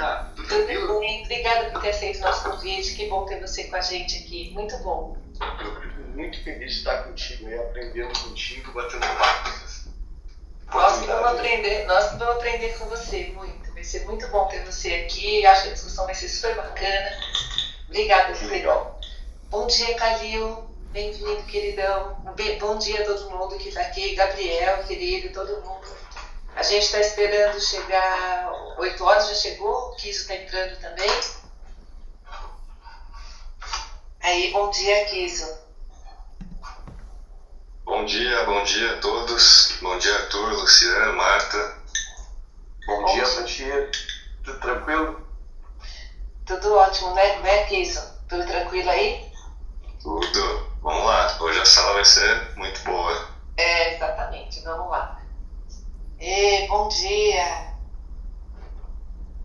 tá? Tudo tranquilo? Tudo bem, obrigada por ter aceito o nosso convite. Que bom ter você com a gente aqui. Muito bom. Eu fico muito feliz de estar contigo aí, aprendendo contigo, batendo papo. Nós que vamos aprender, nós que vamos aprender com você muito. Vai ser muito bom ter você aqui. Acho que a discussão vai ser super bacana. Obrigada, Que legal. Bom dia, Calil. Bem-vindo, queridão. Bom dia a todo mundo que está aqui. Gabriel, querido, todo mundo. A gente está esperando chegar. 8 horas já chegou. O Kiso está entrando também. Aí, bom dia, Kiso. Bom dia, bom dia a todos. Bom dia, Arthur, Luciano, Marta. Bom, Bom dia ti. Tudo tranquilo? Tudo ótimo, né, né Kiso? Tudo tranquilo aí? Tudo. Vamos lá, hoje a sala vai ser muito boa. É, exatamente. Vamos lá. E, bom dia.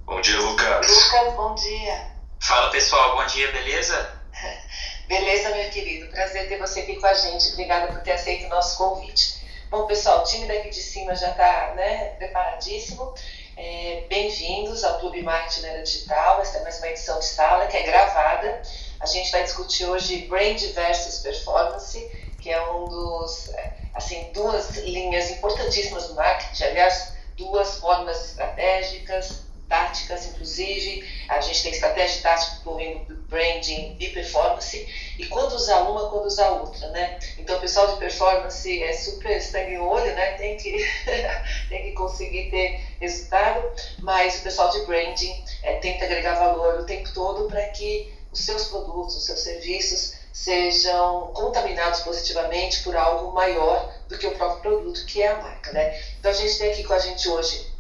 Bom dia, Lucas. Lucas, bom dia. Fala pessoal, bom dia, beleza? Beleza, meu querido? Prazer ter você aqui com a gente. Obrigada por ter aceito o nosso convite. Bom, pessoal, o time daqui de cima já está né, preparadíssimo. É, Bem-vindos ao Clube Marketing na Era Digital. Esta é mais uma edição de sala que é gravada. A gente vai discutir hoje Brand versus Performance, que é um dos, é, assim, duas linhas importantíssimas do marketing. Aliás, duas formas estratégicas, táticas, inclusive. A gente tem estratégia tática envolvendo branding e performance. E quando usar uma, quando usar outra, né? Então, o pessoal de performance é super sangue olho, né? Tem que, tem que conseguir ter resultado. Mas o pessoal de branding é, tenta agregar valor o tempo todo para que os seus produtos, os seus serviços sejam contaminados positivamente por algo maior do que o próprio produto, que é a marca, né? Então, a gente tem aqui com a gente hoje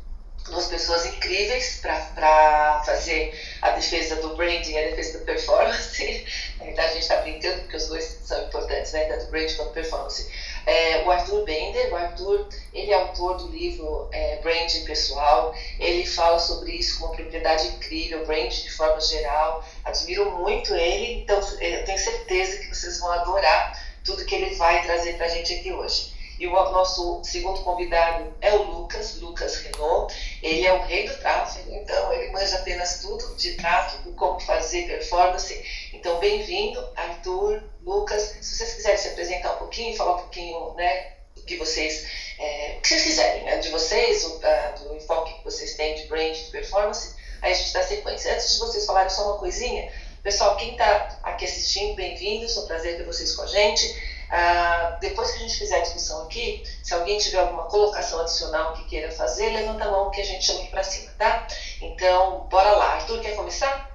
duas pessoas incríveis para fazer a defesa do branding e a defesa da performance. Verdade, a gente está brincando porque os dois são importantes, né? tanto branding quanto performance. É, o Arthur Bender, o Arthur, ele é autor do livro é, Branding Pessoal, ele fala sobre isso com uma propriedade incrível, branding de forma geral, admiro muito ele, então eu tenho certeza que vocês vão adorar tudo que ele vai trazer para a gente aqui hoje. E o nosso segundo convidado é o Lucas, Lucas Renault. Ele é o rei do tráfego, então ele manja apenas tudo de tráfego, como fazer performance. Então, bem-vindo, Arthur, Lucas. Se vocês quiserem se apresentar um pouquinho, falar um pouquinho, né, do que vocês, é, que vocês quiserem, né, de vocês, o, do enfoque que vocês têm de brand, de performance, aí a gente dá sequência. Antes de vocês falarem só uma coisinha, pessoal, quem está aqui assistindo, bem-vindos, é um prazer ter vocês com a gente. Ah, depois que a gente fizer a discussão aqui, se alguém tiver alguma colocação adicional que queira fazer, levanta a mão que a gente chama aqui para cima, tá? Então, bora lá. Arthur, quer começar?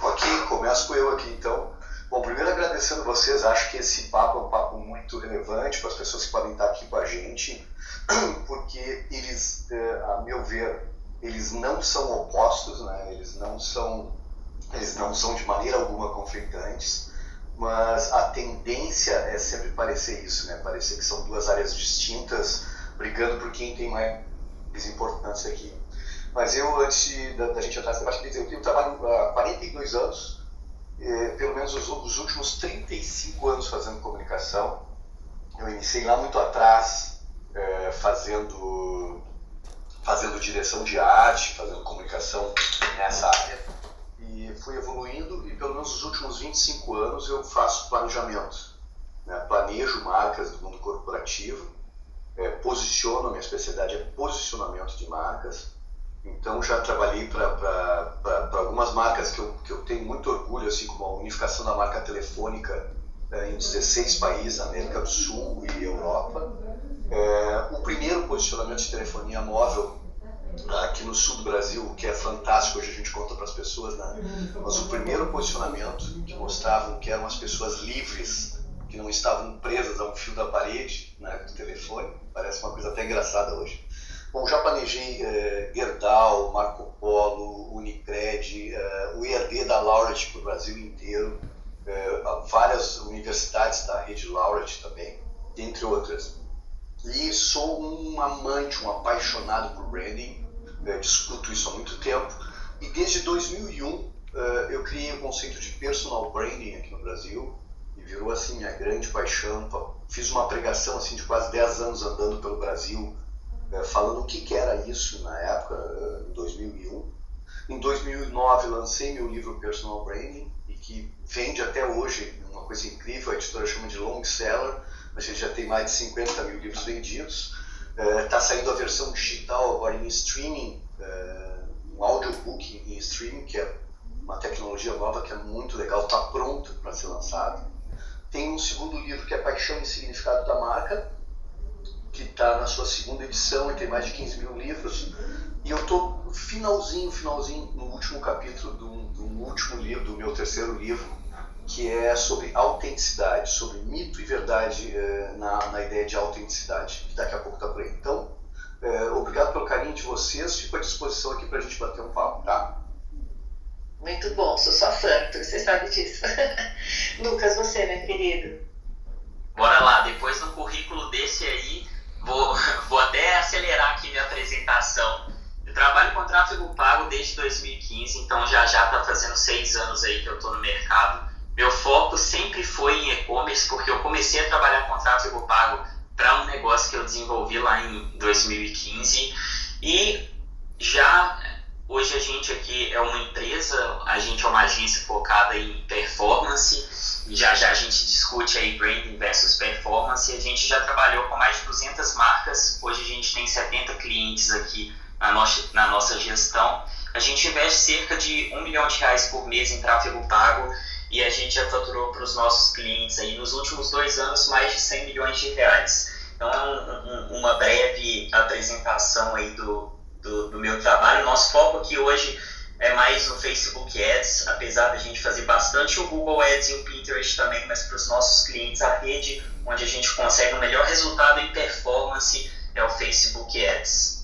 Ok, começo eu aqui então. Bom, primeiro agradecendo vocês, acho que esse papo é um papo muito relevante para as pessoas que podem estar aqui com a gente, porque eles, eh, a meu ver, eles não são opostos, né? eles, não são, eles não são de maneira alguma conflitantes, mas a tendência é sempre parecer isso, né? parecer que são duas áreas distintas, brigando por quem tem mais importância aqui. Mas eu, antes da, da gente entrar nesse debate, eu tenho trabalho há 42 anos, eh, pelo menos os, os últimos 35 anos fazendo comunicação. Eu iniciei lá muito atrás, eh, fazendo, fazendo direção de arte, fazendo comunicação nessa área. Fui evoluindo e pelo menos os últimos 25 anos eu faço planejamento. Né? Planejo marcas do mundo corporativo, eh, posiciono, minha especialidade é posicionamento de marcas. Então já trabalhei para algumas marcas que eu, que eu tenho muito orgulho, assim como a unificação da marca telefônica eh, em 16 países, América do Sul e Europa. Eh, o primeiro posicionamento de telefonia móvel aqui no sul do Brasil, que é fantástico, hoje a gente conta para as pessoas, né? mas o primeiro posicionamento que mostravam que eram as pessoas livres, que não estavam presas a um fio da parede né, do telefone, parece uma coisa até engraçada hoje. Bom, já planejei eh, Gerdau, Marco Polo, Unicred, eh, o EAD da Laureate para o Brasil inteiro, eh, várias universidades da rede Laureate também, entre outras. E sou um amante, um apaixonado por branding, eh, discuto isso há muito tempo, e desde 2001 eh, eu criei o conceito de personal branding aqui no Brasil, e virou assim minha grande paixão. Fiz uma pregação assim de quase 10 anos andando pelo Brasil, é, falando o que, que era isso na época, em 2001. Em 2009 lancei meu livro Personal Branding, e que vende até hoje, uma coisa incrível, a editora chama de long seller, a gente já tem mais de 50 mil livros vendidos. Está é, saindo a versão digital agora em streaming, é, um audiobook em streaming, que é uma tecnologia nova que é muito legal, está pronto para ser lançado. Tem um segundo livro que é Paixão e Significado da Marca, que está na sua segunda edição e tem mais de 15 mil livros. E eu estou finalzinho, finalzinho, no último capítulo do, do último livro, do meu terceiro livro, que é sobre autenticidade, sobre mito e verdade eh, na, na ideia de autenticidade, que daqui a pouco está por aí. Então, eh, obrigado pelo carinho de vocês, fico à disposição aqui para a gente bater um papo, tá? Muito bom, sou sua fã, você sabe disso. Lucas, você, meu querido. Bora lá, depois do currículo desse aí, vou, vou até acelerar aqui minha apresentação. Eu trabalho com tráfego pago desde 2015, então já já está fazendo seis anos aí que eu estou no mercado. Meu foco sempre foi em e-commerce, porque eu comecei a trabalhar com tráfego pago para um negócio que eu desenvolvi lá em 2015 e já hoje a gente aqui é uma empresa, a gente é uma agência focada em performance, já já a gente discute aí branding versus performance, a gente já trabalhou com mais de 200 marcas, hoje a gente tem 70 clientes aqui na nossa, na nossa gestão. A gente investe cerca de um milhão de reais por mês em tráfego pago e a gente já faturou para os nossos clientes aí nos últimos dois anos mais de 100 milhões de reais. Então, um, um, uma breve apresentação aí do, do, do, meu trabalho. Nosso foco aqui hoje é mais no Facebook Ads, apesar da gente fazer bastante o Google Ads e o Pinterest também, mas para os nossos clientes a rede onde a gente consegue o melhor resultado em performance é o Facebook Ads.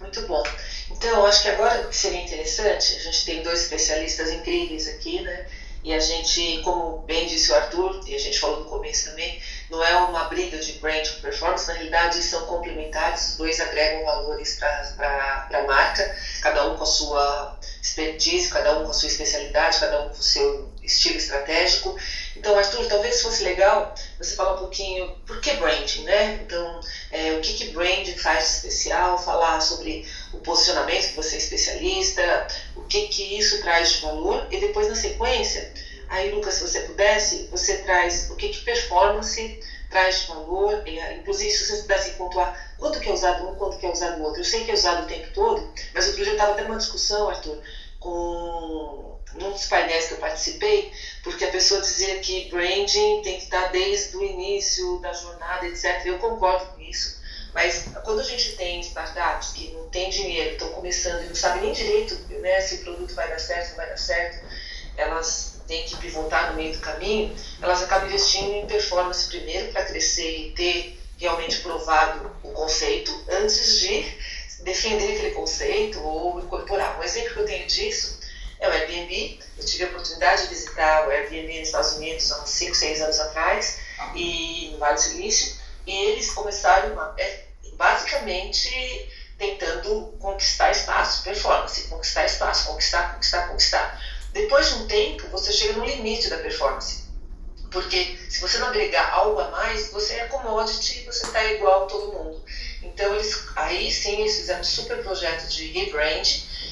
Muito bom. Então, acho que agora seria interessante, a gente tem dois especialistas incríveis aqui, né? E a gente, como bem disse o Arthur, e a gente falou no começo também, não é uma briga de brand com performance, na realidade são complementares, os dois agregam valores para a marca, cada um com a sua expertise, cada um com a sua especialidade, cada um com o seu estilo estratégico. Então, Arthur, talvez fosse legal você falar um pouquinho por que branding, né? Então, é, o que, que branding faz de especial, falar sobre o posicionamento, que você é especialista, o que, que isso traz de valor, e depois, na sequência, aí, Lucas, se você pudesse, você traz o que, que performance traz de valor, inclusive se você pudesse pontuar quanto que é usado um, quanto que é usado o outro. Eu sei que é usado o tempo todo, mas outro dia eu estava tendo uma discussão, Arthur, com num dos painéis que eu participei, porque a pessoa dizia que branding tem que estar desde o início da jornada, etc. Eu concordo com isso, mas quando a gente tem startups que não tem dinheiro, estão começando e não sabem nem direito né, se o produto vai dar certo, não vai dar certo, elas têm que pivotar no meio do caminho, elas acabam investindo em performance primeiro para crescer e ter realmente provado o conceito antes de defender aquele conceito ou incorporar. Um exemplo que eu tenho disso é o Airbnb. Eu tive a oportunidade de visitar o Airbnb nos Estados Unidos há uns 5, 6 anos atrás, e no Vale do Silício, e eles começaram uma, é, basicamente tentando conquistar espaço, performance, conquistar espaço, conquistar, conquistar, conquistar. Depois de um tempo, você chega no limite da performance. Porque se você não agregar algo a mais, você é commodity, você está igual a todo mundo. Então, eles, aí sim, eles fizeram um super projeto de rebrand,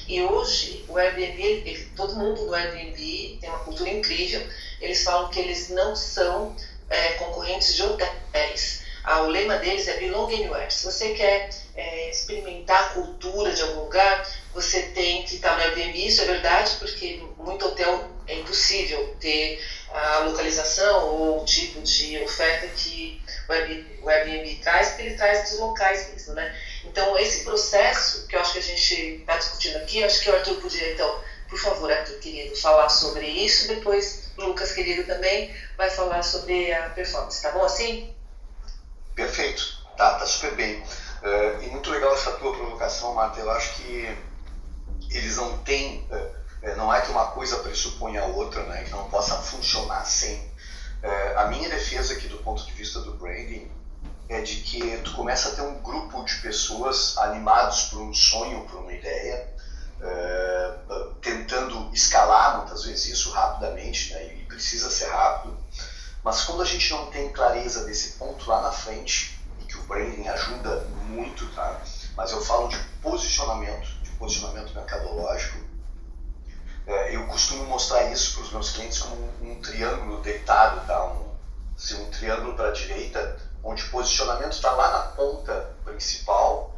e hoje, o Airbnb, ele, todo mundo no Airbnb tem uma cultura incrível. Eles falam que eles não são é, concorrentes de hotéis. Ah, o lema deles é Belong Anywhere. Se você quer é, experimentar a cultura de algum lugar, você tem que estar no Airbnb. Isso é verdade, porque muito hotel é impossível ter a localização ou o tipo de oferta que o Airbnb, o Airbnb traz, porque ele traz dos locais mesmo, né? Então, esse processo que eu acho que a gente está discutindo aqui, acho que o Arthur podia, então, por favor, Arthur querido, falar sobre isso. Depois, Lucas querido também vai falar sobre a performance. Tá bom assim? Perfeito, tá, tá super bem. Uh, e muito legal essa tua provocação, Marta. Eu acho que eles não têm, uh, não é que uma coisa pressupõe a outra, né, que não possa funcionar sem. Uh, a minha defesa aqui do ponto de vista do branding é de que tu começa a ter um grupo de pessoas animados por um sonho, por uma ideia, uh, tentando escalar muitas vezes isso rapidamente, né, e precisa ser rápido. Mas quando a gente não tem clareza desse ponto lá na frente, e que o branding ajuda mas eu falo de posicionamento, de posicionamento mercadológico. É, eu costumo mostrar isso para os meus clientes como um, um triângulo deitado, tá? um, assim, um triângulo para a direita, onde o posicionamento está lá na ponta principal.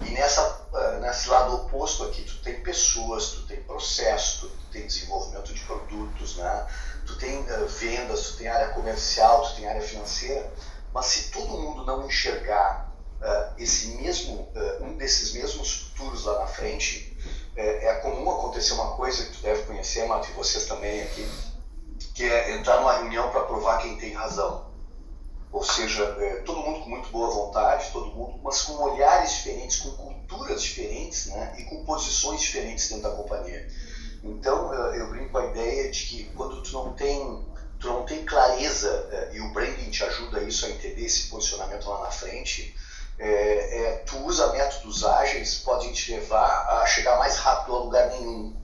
E nessa, uh, nesse lado oposto aqui tu tem pessoas, tu tem processo, tu tem desenvolvimento de produtos, né? tu tem uh, vendas, tu tem área comercial, tu tem área financeira, mas se todo mundo não enxergar uh, esse mesmo, um desses mesmos futuros lá na frente, é, comum acontecer uma coisa que tu deve conhecer, Mato, e vocês também aqui, que é entrar numa reunião para provar quem tem razão ou seja, é, todo mundo com muito boa vontade, todo mundo, mas com olhares diferentes, com culturas diferentes, né, e com posições diferentes dentro da companhia. Então, eu brinco com a ideia de que quando tu não tem, tu não tem clareza é, e o branding te ajuda isso a entender esse posicionamento lá na frente, é, é, tu usa métodos ágeis podem te levar a chegar mais rápido a lugar nenhum.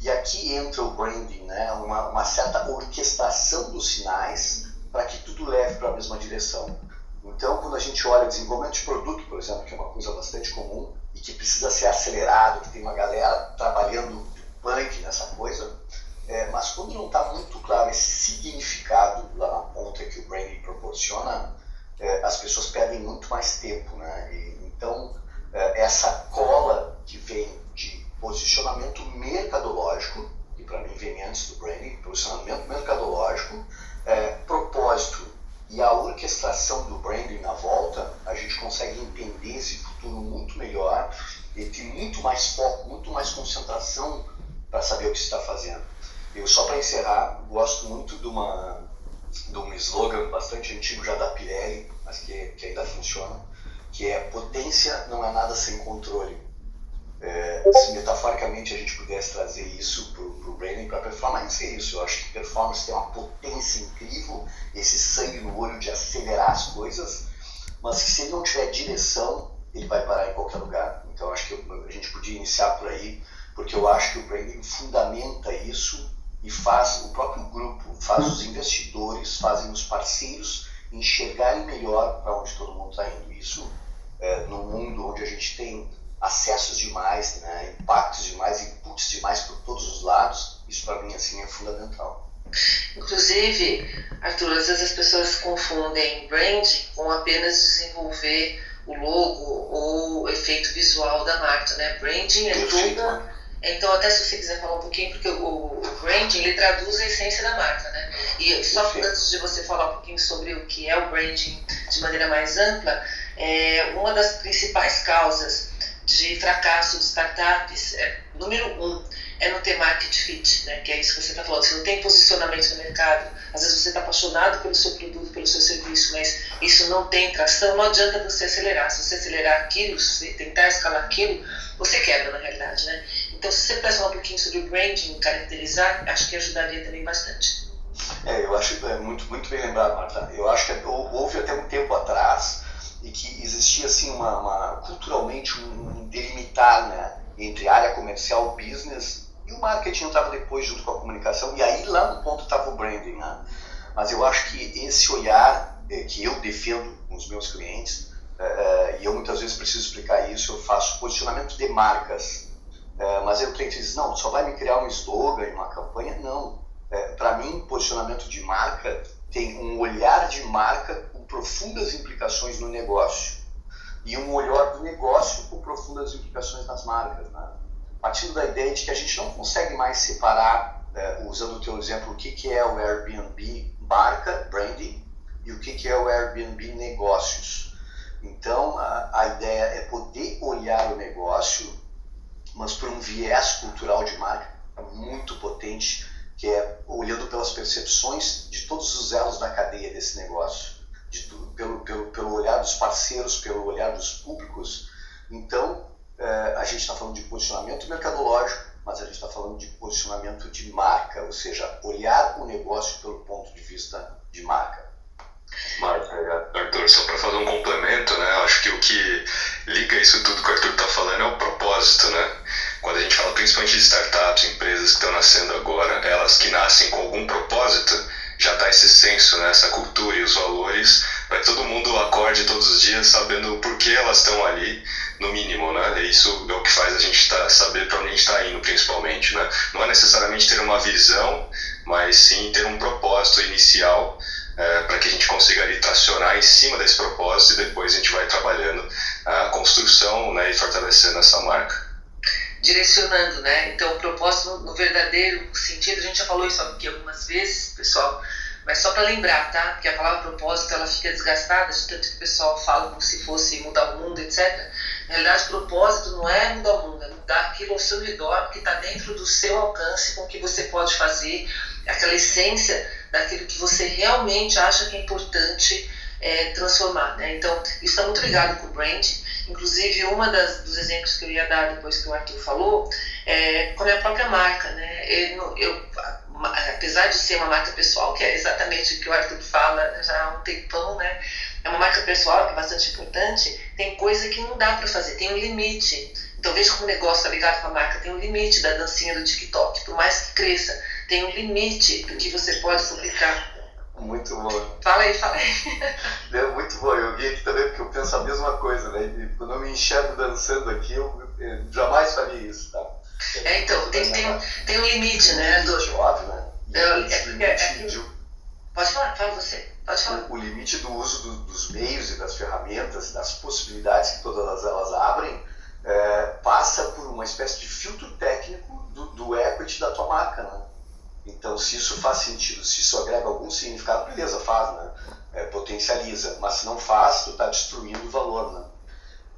E aqui entra o branding, né? uma, uma certa orquestração dos sinais para que tudo leve para a mesma direção. Então, quando a gente olha desenvolvimento de produto, por exemplo, que é uma coisa bastante comum e que precisa ser acelerado, que tem uma galera trabalhando punk nessa coisa, é, mas quando não está muito claro esse significado lá na ponta que o branding proporciona, é, as pessoas perdem muito mais tempo. Né? E, então, é, essa cola que vem de posicionamento mercadológico, que para mim vem antes do branding, posicionamento mercadológico, é, propósito e a orquestração do branding na volta, a gente consegue entender esse futuro muito melhor e ter muito mais foco, muito mais concentração para saber o que está fazendo. Eu só para encerrar, gosto muito de uma de um slogan bastante antigo já da Pirelli, mas que, que ainda funciona, que é potência não é nada sem controle. É, se metaforicamente a gente pudesse trazer isso para o branding, para performance, é isso. Eu acho que performance tem uma potência incrível, esse sangue no olho de acelerar as coisas, mas que se ele não tiver direção, ele vai parar em qualquer lugar. Então acho que a gente podia iniciar por aí, porque eu acho que o branding fundamenta isso e faz o próprio grupo, faz os investidores, fazem os parceiros enxergarem melhor para onde todo mundo está indo. Isso é, no mundo onde a gente tem acessos demais, né, impactos demais, inputs demais por todos os lados, isso para mim assim é fundamental. Inclusive, Arthur, às vezes as pessoas confundem branding com apenas desenvolver o logo ou o efeito visual da marca, né? Branding é Perfeito. tudo. Então, até se você quiser falar um pouquinho, porque o, o branding ele traduz a essência da marca, né? E só Perfeito. antes de você falar um pouquinho sobre o que é o branding de maneira mais ampla, é uma das principais causas de fracasso de startups, é, número um, é não ter market fit, né? que é isso que você está falando. Você não tem posicionamento no mercado, às vezes você está apaixonado pelo seu produto, pelo seu serviço, mas isso não tem tração, não adianta você acelerar. Se você acelerar aquilo, se tentar escalar aquilo, você quebra na realidade. Né? Então, se você falar um pouquinho sobre o branding, caracterizar, acho que ajudaria também bastante. É, eu acho é muito, muito bem lembrado, Marta. Eu acho que houve até um tempo atrás e que existia assim uma, uma culturalmente um delimitar né, entre área comercial, business e o marketing estava depois junto com a comunicação e aí lá no ponto estava o branding, né? Mas eu acho que esse olhar é, que eu defendo com os meus clientes é, e eu muitas vezes preciso explicar isso, eu faço posicionamento de marcas, é, mas eu cliente diz não, só vai me criar um slogan, uma campanha, não. Para mim, posicionamento de marca tem um olhar de marca profundas implicações no negócio e um olhar do negócio com profundas implicações nas marcas. Né? Partindo da ideia de que a gente não consegue mais separar, é, usando o teu exemplo, o que, que é o Airbnb marca, branding, e o que, que é o Airbnb negócios. Então, a, a ideia é poder olhar o negócio, mas por um viés cultural de marca muito potente, que é olhando pelas percepções de todos os elos da cadeia desse negócio de, pelo, pelo, pelo olhar dos parceiros, pelo olhar dos públicos. Então, é, a gente está falando de posicionamento mercadológico, mas a gente está falando de posicionamento de marca, ou seja, olhar o negócio pelo ponto de vista de marca. Marca, Arthur, só para fazer um complemento, né? Acho que o que liga isso tudo que o Arthur está falando é o propósito, né? Quando a gente fala principalmente de startups, empresas que estão nascendo agora, elas que nascem com algum propósito, já está esse senso, né, essa cultura e os valores para que todo mundo acorde todos os dias sabendo por que elas estão ali, no mínimo, né? E isso é o que faz a gente tá, saber para onde a gente está indo, principalmente, né? Não é necessariamente ter uma visão, mas sim ter um propósito inicial é, para que a gente consiga ali tracionar em cima desse propósito e depois a gente vai trabalhando a construção né, e fortalecendo essa marca. Direcionando, né? Então, o propósito no verdadeiro sentido, a gente já falou isso aqui algumas vezes, pessoal, mas só para lembrar, tá? Porque a palavra propósito ela fica desgastada de tanto que o pessoal fala como se fosse mudar o mundo, etc. Na realidade, propósito não é mudar o mundo, é mudar aquilo ao seu redor que está dentro do seu alcance, com o que você pode fazer, aquela essência daquilo que você realmente acha que é importante é, transformar. Né? Então, isso está muito ligado com o brand. Inclusive, uma das, dos exemplos que eu ia dar depois que o Arthur falou é com a minha própria marca. Né? Eu, eu, apesar de ser uma marca pessoal, que é exatamente o que o Arthur fala já há um tempão, né? é uma marca pessoal que é bastante importante, tem coisa que não dá para fazer, tem um limite. Então, veja como o negócio está ligado com a marca, tem um limite da dancinha do TikTok, por mais que cresça tem um limite do que você pode publicar. Muito bom. Fala aí, fala aí. É muito bom. Eu vi aqui também porque eu penso a mesma coisa, né? E quando eu me enxergo dançando aqui, eu, eu jamais faria isso, tá? É, então, tem, tem, tem um limite, né? Do... Óbvio, né? É, é, é, é, pode falar, fala você. Pode falar. O limite do uso do, dos meios e das ferramentas, das possibilidades que todas elas abrem, é, passa por uma espécie de filtro técnico do, do equity da tua marca, né? Então, se isso faz sentido, se isso agrega algum significado, beleza, faz, né? É, potencializa. Mas se não faz, tu está destruindo o valor, né?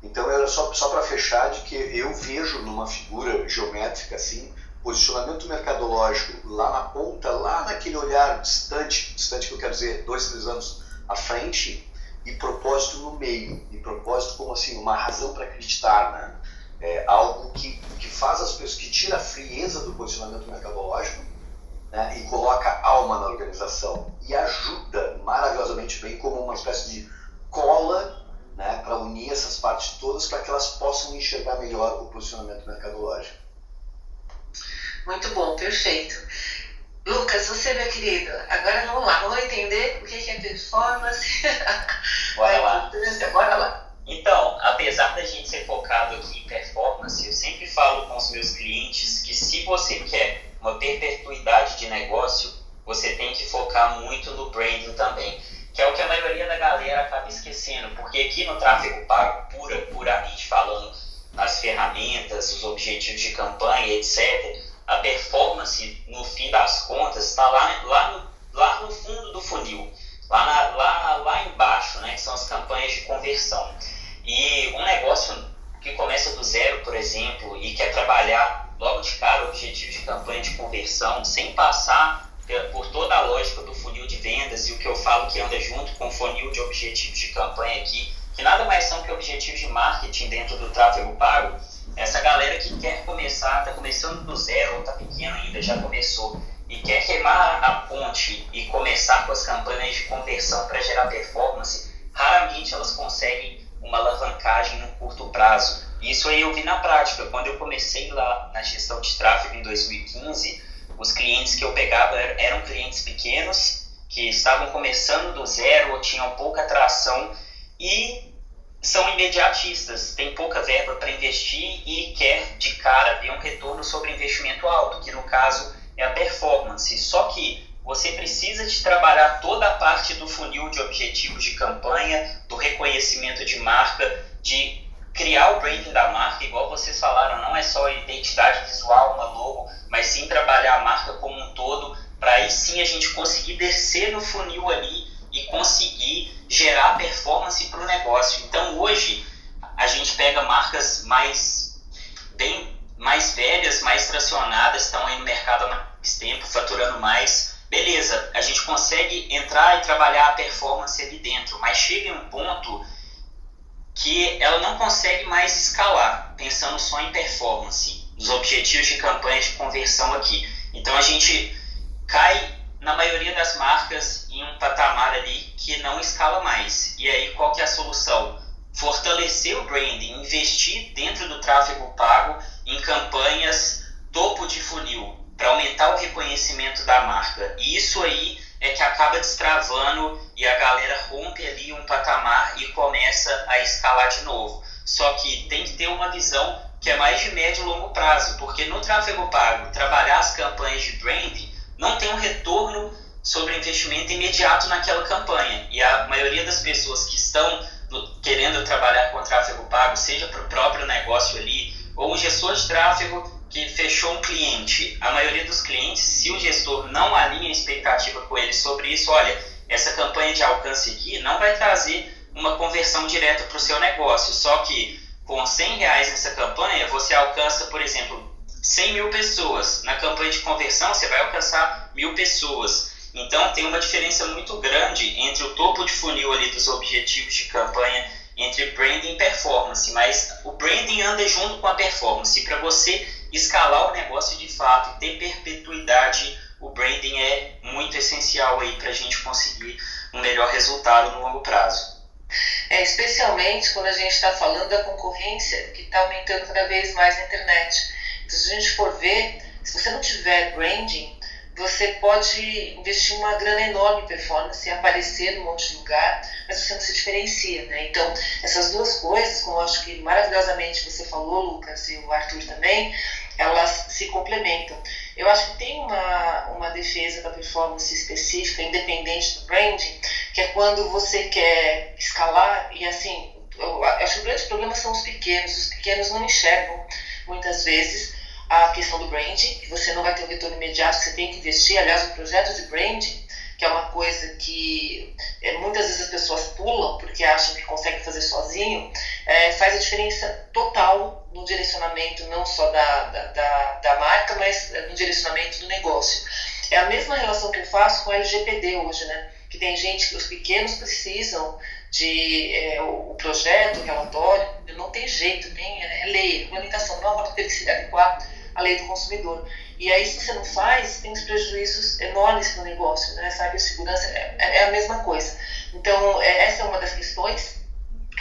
Então, era só, só para fechar de que eu vejo numa figura geométrica assim, posicionamento mercadológico lá na ponta, lá naquele olhar distante, distante que eu quero dizer, dois, três anos à frente, e propósito no meio, e propósito como assim, uma razão para acreditar, né? É algo que, que faz as pessoas, que tira a frieza do posicionamento mercadológico né, e coloca alma na organização e ajuda maravilhosamente bem como uma espécie de cola né, para unir essas partes todas para que elas possam enxergar melhor o posicionamento mercadológico. Muito bom, perfeito. Lucas, você, meu querido, agora vamos lá, vamos entender o que é performance. Bora lá. Bora lá. Então, apesar da gente ser focado aqui em performance, eu sempre falo com os meus clientes que se você quer uma perpetuidade de negócio, você tem que focar muito no branding também, que é o que a maioria da galera acaba esquecendo, porque aqui no tráfego pago, pura, puramente falando, nas ferramentas, os objetivos de campanha, etc., a performance, no fim das contas, está lá, lá, no, lá no fundo do funil, lá, na, lá, lá embaixo, né, que são as campanhas de conversão. E um negócio que começa do zero, por exemplo, e quer trabalhar logo de cara o objetivo de campanha de conversão, sem passar por toda a lógica do funil de vendas e o que eu falo que anda junto com o funil de objetivos de campanha aqui, que nada mais são que objetivos de marketing dentro do tráfego pago, essa galera que quer começar, está começando do zero ou está pequena ainda, já começou, e quer queimar a ponte e começar com as campanhas de conversão para gerar performance, raramente elas conseguem uma alavancagem no curto prazo. Isso aí eu vi na prática. Quando eu comecei lá na gestão de tráfego em 2015, os clientes que eu pegava eram clientes pequenos, que estavam começando do zero ou tinham pouca atração e são imediatistas, têm pouca verba para investir e quer de cara ver um retorno sobre investimento alto, que no caso é a performance. Só que você precisa de trabalhar toda a parte do funil de objetivos de campanha, do reconhecimento de marca, de criar o branding da marca, igual vocês falaram, não é só identidade visual, uma logo, mas sim trabalhar a marca como um todo, para aí sim a gente conseguir descer no funil ali e conseguir gerar performance para o negócio. Então hoje a gente pega marcas mais bem mais velhas, mais tracionadas, estão aí no mercado há mais tempo, faturando mais. Beleza, a gente consegue entrar e trabalhar a performance ali dentro, mas chega em um ponto que ela não consegue mais escalar, pensando só em performance, os objetivos de campanha de conversão aqui. Então a gente cai na maioria das marcas em um patamar ali que não escala mais. E aí qual que é a solução? Fortalecer o branding, investir dentro do tráfego pago em campanhas topo de funil, para aumentar o reconhecimento da marca. E isso aí é que acaba destravando e a galera rompe ali um patamar e começa a escalar de novo. Só que tem que ter uma visão que é mais de médio e longo prazo, porque no tráfego pago, trabalhar as campanhas de branding não tem um retorno sobre investimento imediato naquela campanha. E a maioria das pessoas que estão no, querendo trabalhar com tráfego pago, seja para o próprio negócio ali, ou um gestor de tráfego que fechou um cliente, a maioria dos clientes, se o gestor não alinha expectativa com ele sobre isso, olha, essa campanha de alcance aqui não vai trazer uma conversão direta para o seu negócio, só que com 100 reais nessa campanha, você alcança, por exemplo, 100 mil pessoas. Na campanha de conversão, você vai alcançar mil pessoas. Então, tem uma diferença muito grande entre o topo de funil ali dos objetivos de campanha, entre branding e performance. Mas o branding anda junto com a performance. Para você escalar o negócio de fato e ter perpetuidade, o branding é muito essencial aí para a gente conseguir um melhor resultado no longo prazo. É, especialmente quando a gente está falando da concorrência que está aumentando cada vez mais na internet. Então, se a gente for ver, se você não tiver branding, você pode investir uma grana enorme em performance, aparecer em um monte de lugar, mas você não se diferencia, né? Então, essas duas coisas, como eu acho que maravilhosamente você falou, Lucas, e o Arthur também, elas se complementam. Eu acho que tem uma, uma defesa da performance específica, independente do branding, que é quando você quer escalar e assim, eu acho que o grande problema são os pequenos. Os pequenos não enxergam muitas vezes a questão do branding, que você não vai ter um retorno imediato, você tem que investir. Aliás, o projeto de branding, que é uma coisa que é, muitas vezes as pessoas pulam porque acham que conseguem fazer sozinho, é, faz a diferença total no direcionamento não só da, da, da, da marca, mas no direcionamento do negócio. É a mesma relação que eu faço com o LGPD hoje, né? Que tem gente que os pequenos precisam de é, o, projeto, o relatório, não tem jeito, tem é, lei, regulamentação nova tem que se adequar à lei do consumidor. E aí, se você não faz, tem os prejuízos enormes para o negócio, né? Cibersegurança é, é a mesma coisa. Então, é, essa é uma das questões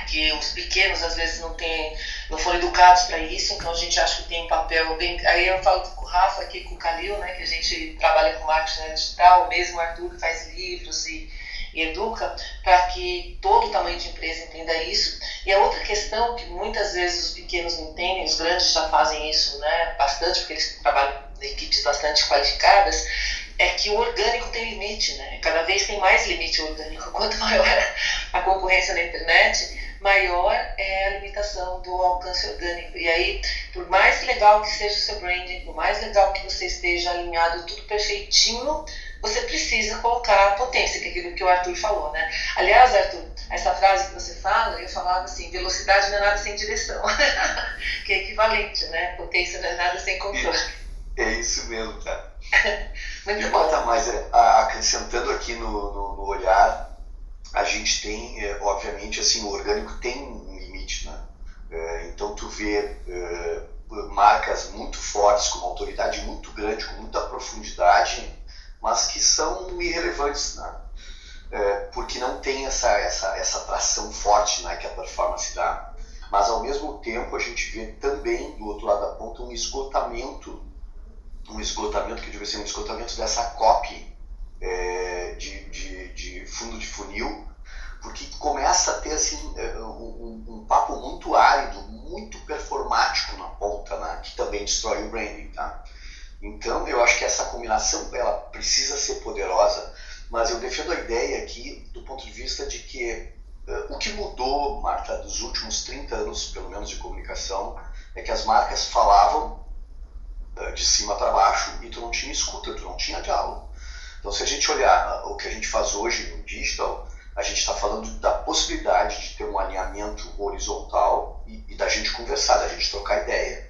que os pequenos às vezes não têm, não foram educados para isso, então a gente acha que tem um papel bem. Aí eu falo com o Rafa aqui, com o Calil, né, que a gente trabalha com marketing digital, mesmo o Arthur que faz livros e e educa para que todo tamanho de empresa entenda isso. E a outra questão que muitas vezes os pequenos não entendem, os grandes já fazem isso né, bastante, porque eles trabalham em equipes bastante qualificadas, é que o orgânico tem limite, né? Cada vez tem mais limite orgânico. Quanto maior a concorrência na internet, maior é a limitação do alcance orgânico. E aí, por mais legal que seja o seu branding, por mais legal que você esteja alinhado, tudo perfeitinho, você precisa colocar a potência, que é aquilo que o Arthur falou, né? Aliás, Arthur, essa frase que você fala, eu falava assim, velocidade não é nada sem direção, que é equivalente, né? Potência não é nada sem controle. É isso mesmo, tá? Muito e bom. mais, é, acrescentando aqui no, no, no, olhar, a gente tem, é, obviamente, assim, o orgânico tem um limite, né? É, então tu vê é, marcas muito fortes, com uma autoridade muito grande, com muita profundidade, mas que são irrelevantes, né? É, porque não tem essa, essa, essa atração forte né, que a performance dá. Mas ao mesmo tempo a gente vê também do outro lado da ponta um esgotamento, um esgotamento que deve ser um esgotamento dessa copy é, de, de, de, fundo de funil, porque começa a ter assim, é, um, um, papo muito árido, muito performático na ponta, né, que também destrói o branding. Tá? Então, eu acho que essa combinação ela precisa ser poderosa, mas eu defendo a ideia aqui do ponto de vista de que uh, o que mudou, Marta, dos últimos 30 anos, pelo menos, de comunicação, é que as marcas falavam uh, de cima para baixo e tu não tinha escuta, tu não tinha diálogo. Então, se a gente olhar uh, o que a gente faz hoje no digital, a gente está falando da possibilidade de ter um alinhamento horizontal e, e da gente conversar, da gente trocar ideia.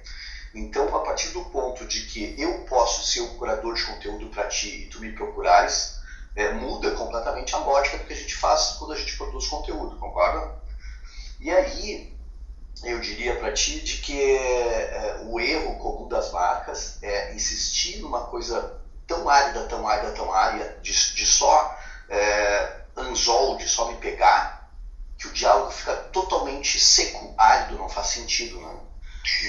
Então, a partir do ponto de que eu posso ser o curador de conteúdo para ti e tu me procurares, é, muda completamente a lógica do que a gente faz quando a gente produz conteúdo, concorda? E aí, eu diria para ti de que é, o erro comum das marcas é insistir numa coisa tão árida, tão árida, tão árida, de, de só é, anzol, de só me pegar, que o diálogo fica totalmente seco, árido, não faz sentido, né?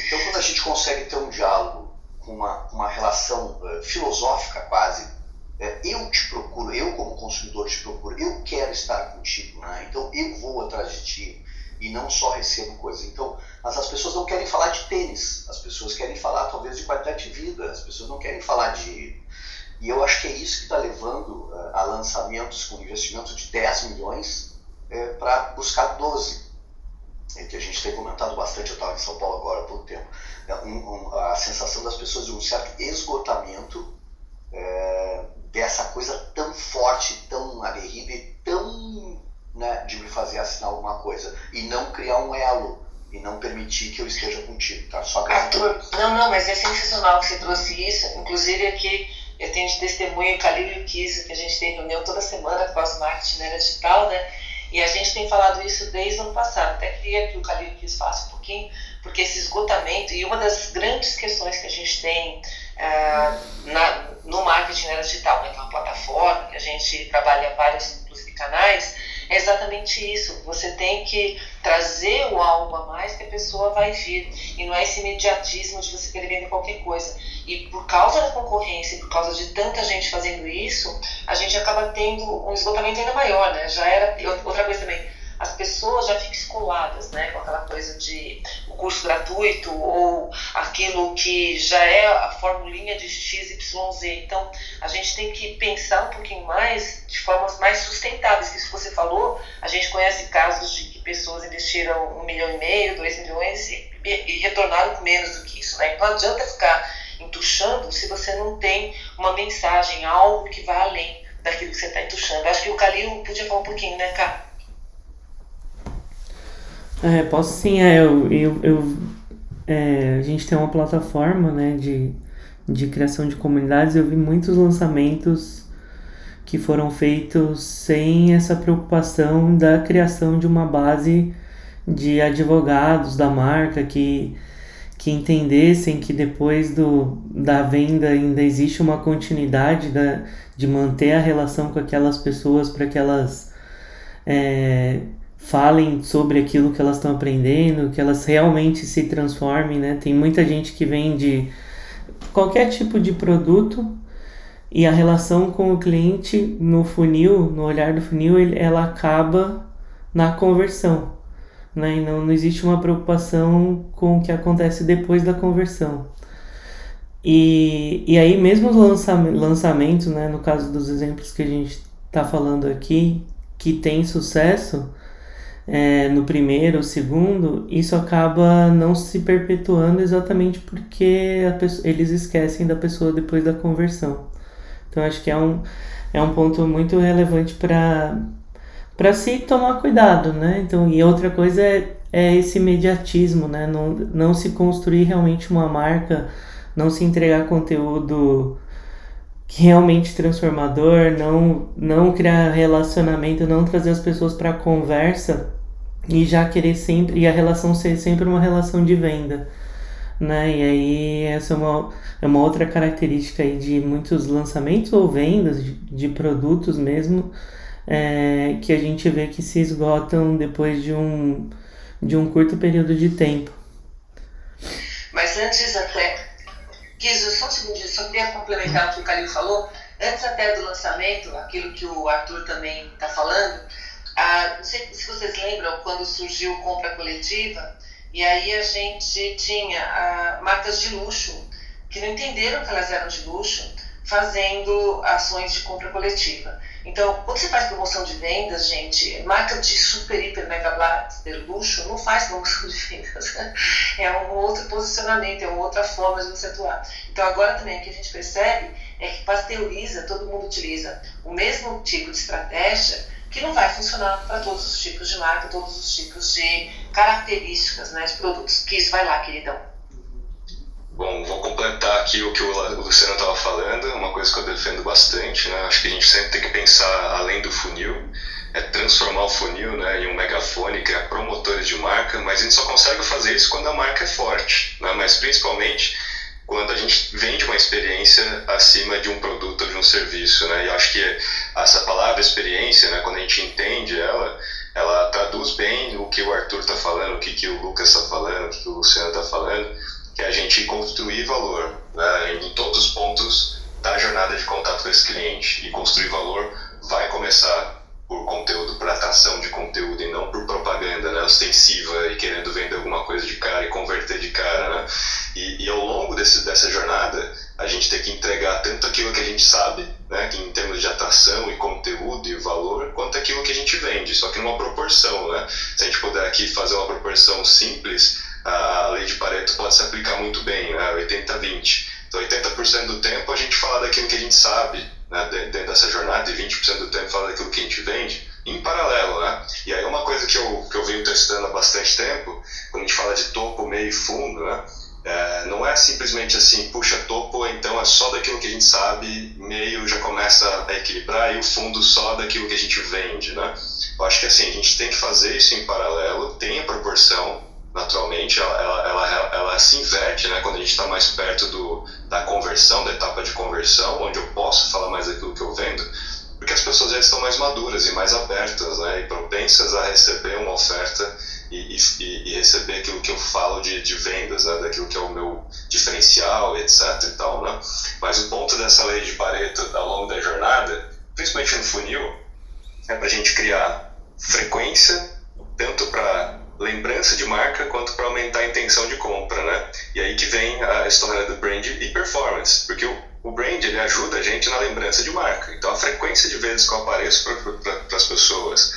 Então, quando a gente consegue ter um diálogo com uma, uma relação uh, filosófica quase. É, eu te procuro, eu como consumidor te procuro, eu quero estar contigo, né? então eu vou atrás de ti e não só recebo coisas. Então, as, as pessoas não querem falar de tênis, as pessoas querem falar talvez de qualidade de vida, as pessoas não querem falar de. E eu acho que é isso que está levando uh, a lançamentos com investimento de 10 milhões uh, para buscar 12 é que a gente tem comentado bastante, eu estava em São Paulo agora há pouco tempo, é um, um, a sensação das pessoas de um certo esgotamento é, dessa coisa tão forte, tão aguerrida e tão né, de me fazer assinar alguma coisa e não criar um elo e não permitir que eu esteja contigo, tá? Só Arthur, não, não, mas é sensacional que você trouxe isso, inclusive aqui eu tenho de testemunho o Calil o Kiss, que a gente tem reunião toda semana com as marketing na digital, né? E a gente tem falado isso desde o ano passado. Até queria que o Calil quis faça um pouquinho, porque esse esgotamento, e uma das grandes questões que a gente tem uh, na, no marketing era digital, né, que é uma plataforma que a gente trabalha vários, inclusive, canais, é exatamente isso. Você tem que trazer o algo a mais que a pessoa vai vir. E não é esse imediatismo de você querer vender qualquer coisa. E por causa da concorrência, por causa de tanta gente fazendo isso, a gente acaba tendo um esgotamento ainda maior, né? Já era outra coisa também. As pessoas já ficam escoladas, né, com aquela coisa de o curso gratuito ou aquilo que já é a formulinha de X, Y, Z. Então, a gente tem que pensar um pouquinho mais de formas mais sustentáveis. Isso que você falou, a gente conhece casos de que pessoas investiram um milhão e meio, dois milhões e, e retornaram com menos do que isso, né? Então, não adianta ficar entuchando se você não tem uma mensagem, algo que vá além daquilo que você está entuchando. Acho que o Calil podia falar um pouquinho, né, Cá? É, posso sim, é, eu, eu, eu é, a gente tem uma plataforma né, de, de criação de comunidades, eu vi muitos lançamentos que foram feitos sem essa preocupação da criação de uma base de advogados da marca que que entendessem que depois do, da venda ainda existe uma continuidade da, de manter a relação com aquelas pessoas para que elas é, falem sobre aquilo que elas estão aprendendo, que elas realmente se transformem, né? Tem muita gente que vende qualquer tipo de produto e a relação com o cliente no funil, no olhar do funil, ela acaba na conversão né? E não, não existe uma preocupação com o que acontece depois da conversão. E, e aí, mesmo os lançamentos, lançamentos, né, no caso dos exemplos que a gente está falando aqui, que tem sucesso é, no primeiro ou segundo, isso acaba não se perpetuando exatamente porque pessoa, eles esquecem da pessoa depois da conversão. Então, acho que é um, é um ponto muito relevante para para se tomar cuidado, né? Então, e outra coisa é, é esse imediatismo, né? Não, não se construir realmente uma marca, não se entregar conteúdo realmente transformador, não, não criar relacionamento, não trazer as pessoas para conversa e já querer sempre, e a relação ser sempre uma relação de venda. Né? E aí essa é uma, é uma outra característica aí de muitos lançamentos ou vendas de, de produtos mesmo, é, que a gente vê que se esgotam depois de um, de um curto período de tempo. Mas antes até, Kiso, só um segundinho, só queria complementar o que o Calil falou. Antes até do lançamento, aquilo que o Arthur também está falando, ah, não sei se vocês lembram quando surgiu compra coletiva, e aí a gente tinha ah, marcas de luxo que não entenderam que elas eram de luxo, fazendo ações de compra coletiva. Então, quando você faz promoção de vendas, gente, marca de super, hiper, mega blaster luxo não faz promoção de vendas. É um outro posicionamento, é uma outra forma de você atuar. Então, agora também o que a gente percebe é que pasteuriza, todo mundo utiliza o mesmo tipo de estratégia que não vai funcionar para todos os tipos de marca, todos os tipos de características né, de produtos. Que isso vai lá, queridão. Bom, vou completar aqui o que o Luciano estava falando, uma coisa que eu defendo bastante, né? Acho que a gente sempre tem que pensar além do funil, é transformar o funil né, em um megafone, criar promotores de marca, mas a gente só consegue fazer isso quando a marca é forte, né? mas principalmente quando a gente vende uma experiência acima de um produto ou de um serviço. Né? E acho que essa palavra experiência, né, quando a gente entende ela, ela traduz bem o que o Arthur está falando, o que, que o Lucas está falando, o que, que o Luciano está falando que é a gente construir valor né, em todos os pontos da jornada de contato com esse cliente. E construir valor vai começar por conteúdo, por atração de conteúdo e não por propaganda né, ostensiva e querendo vender alguma coisa de cara e converter de cara. Né? E, e ao longo desse, dessa jornada, a gente tem que entregar tanto aquilo que a gente sabe, né, que em termos de atração e conteúdo e valor, quanto aquilo que a gente vende, só que numa proporção. Né? Se a gente puder aqui fazer uma proporção simples, a lei de Pareto pode se aplicar muito bem, né, 80-20. Então, 80% do tempo a gente fala daquilo que a gente sabe, né, dentro dessa jornada, e 20% do tempo fala daquilo que a gente vende, em paralelo, né? E aí uma coisa que eu, que eu venho testando há bastante tempo, quando a gente fala de topo, meio e fundo, né? É, não é simplesmente assim, puxa, topo, então é só daquilo que a gente sabe, meio já começa a equilibrar e o fundo só daquilo que a gente vende, né? Eu acho que assim, a gente tem que fazer isso em paralelo, tem a proporção, naturalmente, ela, ela, ela, ela se inverte né, quando a gente está mais perto do, da conversão, da etapa de conversão, onde eu posso falar mais daquilo que eu vendo, porque as pessoas já estão mais maduras e mais abertas né, e propensas a receber uma oferta e, e, e receber aquilo que eu falo de, de vendas, né, daquilo que é o meu diferencial, etc. E tal, né? Mas o ponto dessa lei de Pareto ao longo da jornada, principalmente no funil, é para a gente criar frequência, tanto para lembrança de marca quanto para aumentar a intenção de compra, né? E aí que vem a história do brand e performance, porque o, o brand ele ajuda a gente na lembrança de marca. Então a frequência de vezes que eu apareço para as pessoas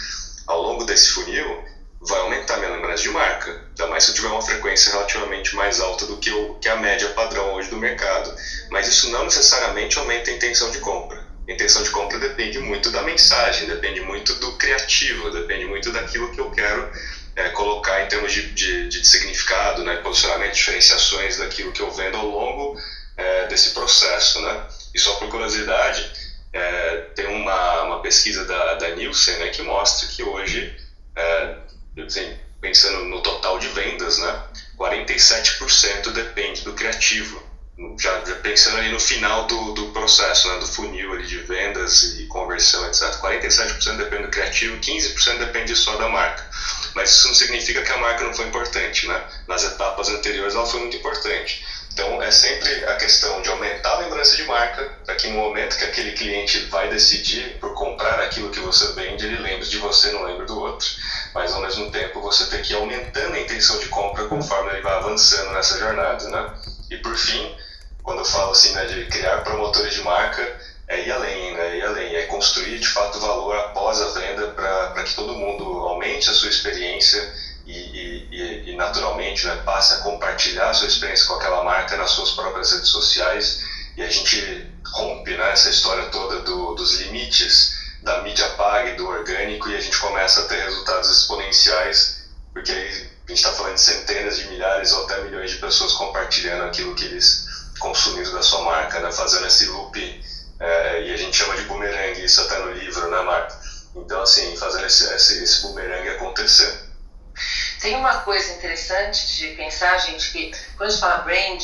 ao longo desse funil vai aumentar minha lembrança de marca, ainda mais se eu tiver uma frequência relativamente mais alta do que, o, que a média padrão hoje do mercado. Mas isso não necessariamente aumenta a intenção de compra. A intenção de compra depende muito da mensagem, depende muito do criativo, depende muito daquilo que eu quero é, colocar em termos de, de, de significado, né, posicionamento, diferenciações daquilo que eu vendo ao longo é, desse processo. Né? E só por curiosidade, é, tem uma, uma pesquisa da, da Nielsen né, que mostra que hoje, é, assim, pensando no total de vendas, né, 47% depende do criativo. Já, já, pensando ali no final do, do processo, né, do funil ali de vendas e conversão, etc. 47% depende do criativo, 15% depende só da marca mas isso não significa que a marca não foi importante, né? Nas etapas anteriores ela foi muito importante. Então é sempre a questão de aumentar a lembrança de marca, para que no momento que aquele cliente vai decidir por comprar aquilo que você vende, ele lembre de você, não lembre do outro. Mas ao mesmo tempo você tem que ir aumentando a intenção de compra conforme ele vai avançando nessa jornada, né? E por fim, quando eu falo assim, né, de criar promotores de marca, é ir além, né? Ir além, é construir de fato valor após a venda para que todo mundo aumente a sua experiência e, e, e, naturalmente né, passe a compartilhar a sua experiência com aquela marca nas suas próprias redes sociais e a gente rompe né, essa história toda do, dos limites da mídia paga e do orgânico e a gente começa a ter resultados exponenciais porque aí a gente está falando de centenas de milhares ou até milhões de pessoas compartilhando aquilo que eles consumiram da sua marca, né, fazendo esse loop é, e a gente chama de boomerang, isso até no livro, né, Marta? Então, assim, fazendo esse, esse, esse boomerang acontecer. Tem uma coisa interessante de pensar, gente, que quando a gente fala brand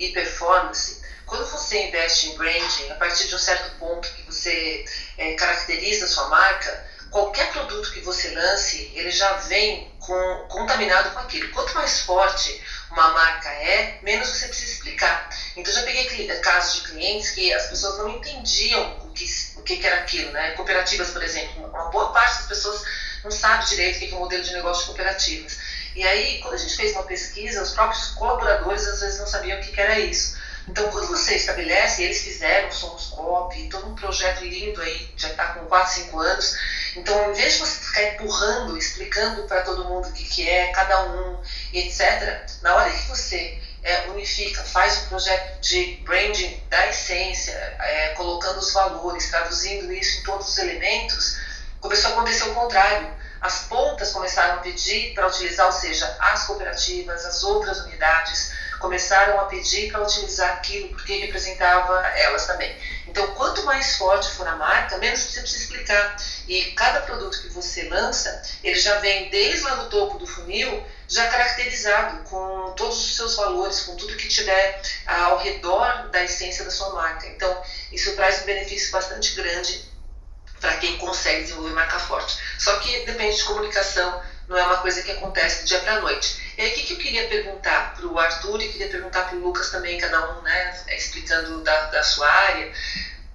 e performance, quando você investe em branding, a partir de um certo ponto que você é, caracteriza a sua marca, qualquer produto que você lance, ele já vem com, contaminado com aquilo. Quanto mais forte uma marca é, menos você precisa explicar. Então já peguei casos de clientes que as pessoas não entendiam o que, o que era aquilo, né? Cooperativas, por exemplo, uma boa parte das pessoas não sabe direito o que é o modelo de negócio de cooperativas. E aí, quando a gente fez uma pesquisa, os próprios colaboradores às vezes não sabiam o que era isso. Então, quando você estabelece, eles fizeram Somos Cop, todo um projeto lindo aí, já está com 4, 5 anos. Então, em vez de você ficar empurrando, explicando para todo mundo o que, que é, cada um, etc., na hora que você é, unifica, faz um projeto de branding da essência, é, colocando os valores, traduzindo isso em todos os elementos, começou a acontecer o contrário. As pontas começaram a pedir para utilizar, ou seja, as cooperativas, as outras unidades, começaram a pedir para utilizar aquilo porque representava elas também. Então, quanto mais forte for a marca, menos você precisa explicar. E cada produto que você lança, ele já vem desde lá do topo do funil, já caracterizado com todos os seus valores, com tudo que tiver ao redor da essência da sua marca. Então, isso traz um benefício bastante grande para quem consegue desenvolver marca forte. Só que depende de comunicação, não é uma coisa que acontece do dia para a noite. E aí, o que, que eu queria perguntar para o Arthur e queria perguntar para o Lucas também, cada um né, explicando da, da sua área,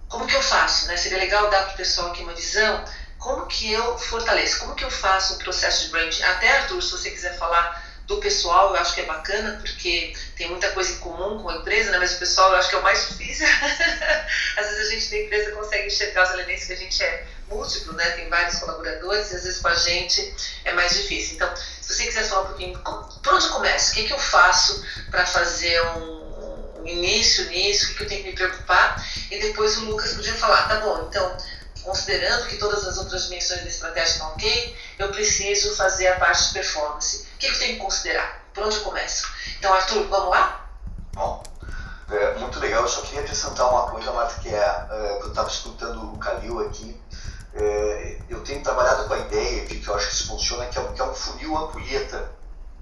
como que eu faço? Né? Seria legal dar para o pessoal aqui uma visão, como que eu fortaleço, como que eu faço um processo de branding? Até, Arthur, se você quiser falar do pessoal, eu acho que é bacana, porque tem muita coisa em comum com a empresa, né? mas o pessoal eu acho que é o mais difícil. às vezes a gente da empresa consegue enxergar os elementos que a gente é múltiplo, né? tem vários colaboradores, e às vezes com a gente é mais difícil. Então, se você quiser falar um pouquinho, por onde começo? O que, que eu faço para fazer um, início nisso? O que, que eu tenho que me preocupar? E depois o Lucas podia falar, tá bom, então considerando que todas as outras dimensões da estratégia estão ok, eu preciso fazer a parte de performance. O que eu tenho que considerar? Por onde eu começo? Então, Arthur, vamos lá? Bom, é, muito legal. Eu só queria acrescentar uma coisa, Marta, que é, é eu estava escutando o Calil aqui. É, eu tenho trabalhado com a ideia de que eu acho que isso funciona, que é, que é um funil ampulheta,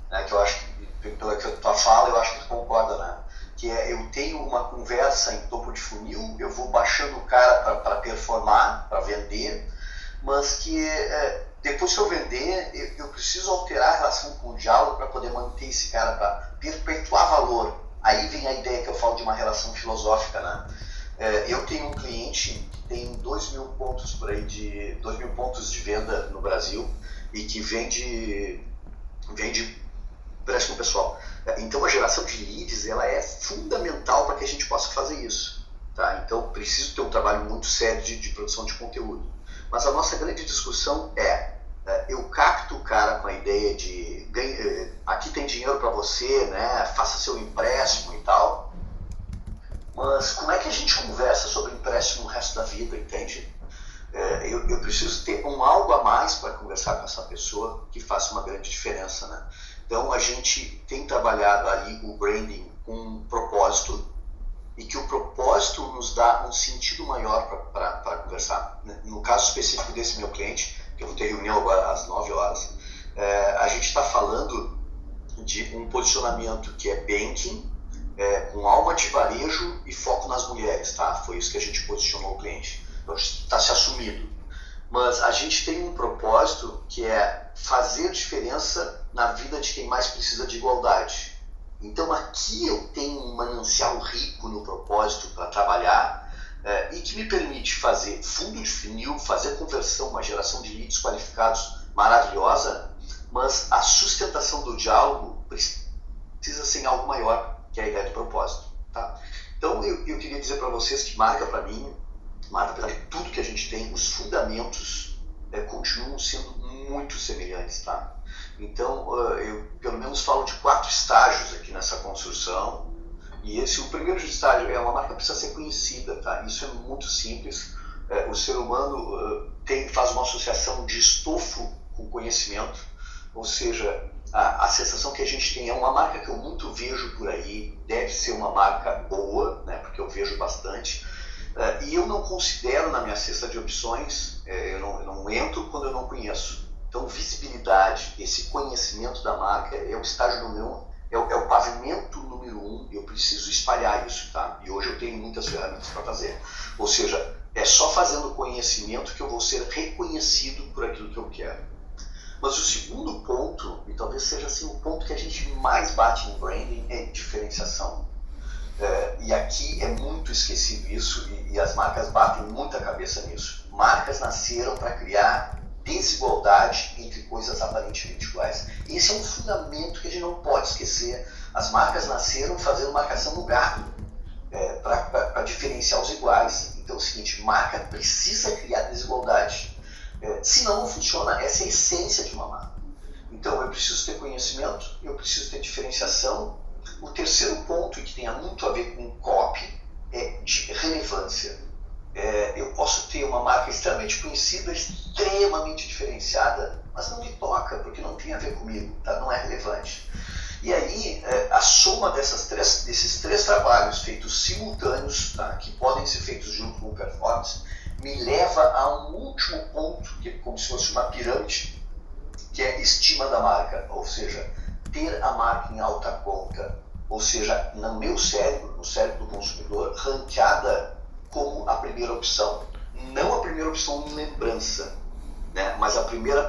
né, que eu acho que, pela que tua fala, eu acho que tu concorda, né? que é eu tenho uma conversa em topo de funil, eu vou baixando o cara para performar, para vender, mas que é, depois que eu vender, eu, eu, preciso alterar a relação com o diálogo para poder manter esse cara, para perpetuar valor. Aí vem a ideia que eu falo de uma relação filosófica, né? É, eu tenho um cliente que tem 2 mil pontos por aí de 2 mil pontos de venda no Brasil e que vende vende empréstimo pessoal. Então a geração de leads ela é fundamental para que a gente possa fazer isso. Tá? Então preciso ter um trabalho muito sério de, de produção de conteúdo. Mas a nossa grande discussão é, é eu capto o cara com a ideia de ganha, é, aqui tem dinheiro para você, né? faça seu empréstimo e tal. Mas como é que a gente conversa sobre empréstimo no resto da vida, entende? É, eu, eu, preciso ter um algo a mais para conversar com essa pessoa que faça uma grande diferença, né? Então a gente tem trabalhado ali o branding com um propósito e que o propósito nos dá um sentido maior para conversar. Né? No caso específico desse meu cliente, que eu vou ter reunião agora às 9 horas, é, a gente está falando de um posicionamento que é banking, é, com alma de varejo e foco nas mulheres, tá? Foi isso que a gente posicionou o cliente. Então está se assumindo. Mas a gente tem um propósito que é fazer diferença na vida de quem mais precisa de igualdade. Então aqui eu tenho um manancial rico no propósito para trabalhar é, e que me permite fazer fundo de funil, fazer conversão, uma geração de leads qualificados maravilhosa, mas a sustentação do diálogo precisa ser algo maior que a ideia do propósito. Tá? Então eu, eu queria dizer para vocês que marca para mim, marca para tudo que a gente tem, os fundamentos é, continuam sendo muito semelhantes. Tá? Então, eu pelo menos falo de quatro estágios aqui nessa construção. E esse, o primeiro estágio é uma marca precisa ser conhecida, tá? Isso é muito simples. É, o ser humano tem, faz uma associação de estofo com conhecimento, ou seja, a, a sensação que a gente tem é uma marca que eu muito vejo por aí, deve ser uma marca boa, né? Porque eu vejo bastante. Uh, e eu não considero na minha cesta de opções, é, eu, não, eu não entro quando eu não conheço. Então, visibilidade, esse conhecimento da marca é o estágio número um, é o, é o pavimento número um. Eu preciso espalhar isso, tá? E hoje eu tenho muitas ferramentas para fazer. Ou seja, é só fazendo conhecimento que eu vou ser reconhecido por aquilo que eu quero. Mas o segundo ponto, e talvez seja assim o ponto que a gente mais bate em branding, é diferenciação. É, e aqui é muito esquecido isso, e, e as marcas batem muita cabeça nisso. Marcas nasceram para criar desigualdade entre coisas aparentemente iguais. Esse é um fundamento que a gente não pode esquecer. As marcas nasceram fazendo marcação no gado é, para diferenciar os iguais. Então é o seguinte, marca precisa criar desigualdade. É, senão não funciona. Essa é a essência de uma marca. Então eu preciso ter conhecimento, eu preciso ter diferenciação. O terceiro ponto, que tem muito a ver com copy, é de relevância é, eu posso ter uma marca extremamente conhecida, extremamente diferenciada, mas não me toca, porque não tem a ver comigo, tá? não é relevante. E aí, é, a soma dessas três, desses três trabalhos feitos simultâneos, tá? que podem ser feitos junto com o performance, me leva a um último ponto, que é como se fosse uma pirâmide, que é estima da marca, ou seja, ter a marca em alta conta, ou seja, no meu cérebro, no cérebro do consumidor, ranqueada como a primeira opção. Não a primeira opção em lembrança, né? mas a primeira,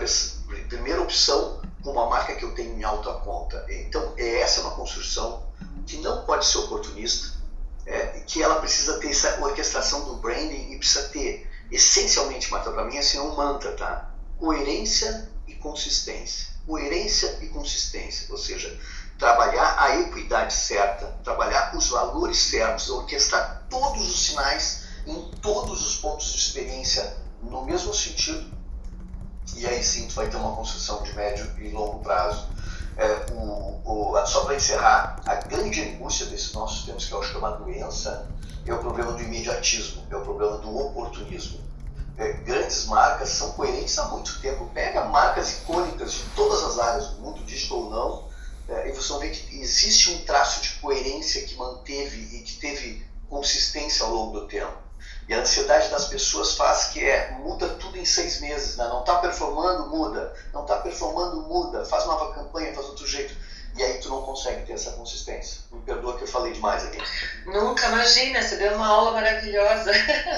primeira opção com uma marca que eu tenho em alta conta. Então, é, essa uma construção que não pode ser oportunista, é, que ela precisa ter essa orquestração do branding e precisa ter, essencialmente, Marta, para mim, assim, é um mantra, tá? Coerência e consistência. Coerência e consistência, ou seja, trabalhar a equidade certa, trabalhar os valores certos, orquestrar todos os sinais em todos os pontos de experiência no mesmo sentido, e aí sim tu vai ter uma construção de médio e longo prazo. É, o, o, só para encerrar, a grande angústia desses nossos tempos, que eu acho que é uma doença, é o problema do imediatismo, é o problema do oportunismo. É, grandes marcas são coerentes há muito tempo. Pega marcas icônicas de todas as áreas do mundo, digital ou não, é, e você ver que existe um traço de coerência que manteve e que teve consistência ao longo do tempo. E a ansiedade das pessoas faz que é muda tudo em seis meses, né? não está performando, muda, não está performando, muda, faz nova campanha, faz outro jeito. E aí tu não consegue ter essa consistência. Me perdoa que eu falei demais aqui. Nunca, imagina, você deu uma aula maravilhosa.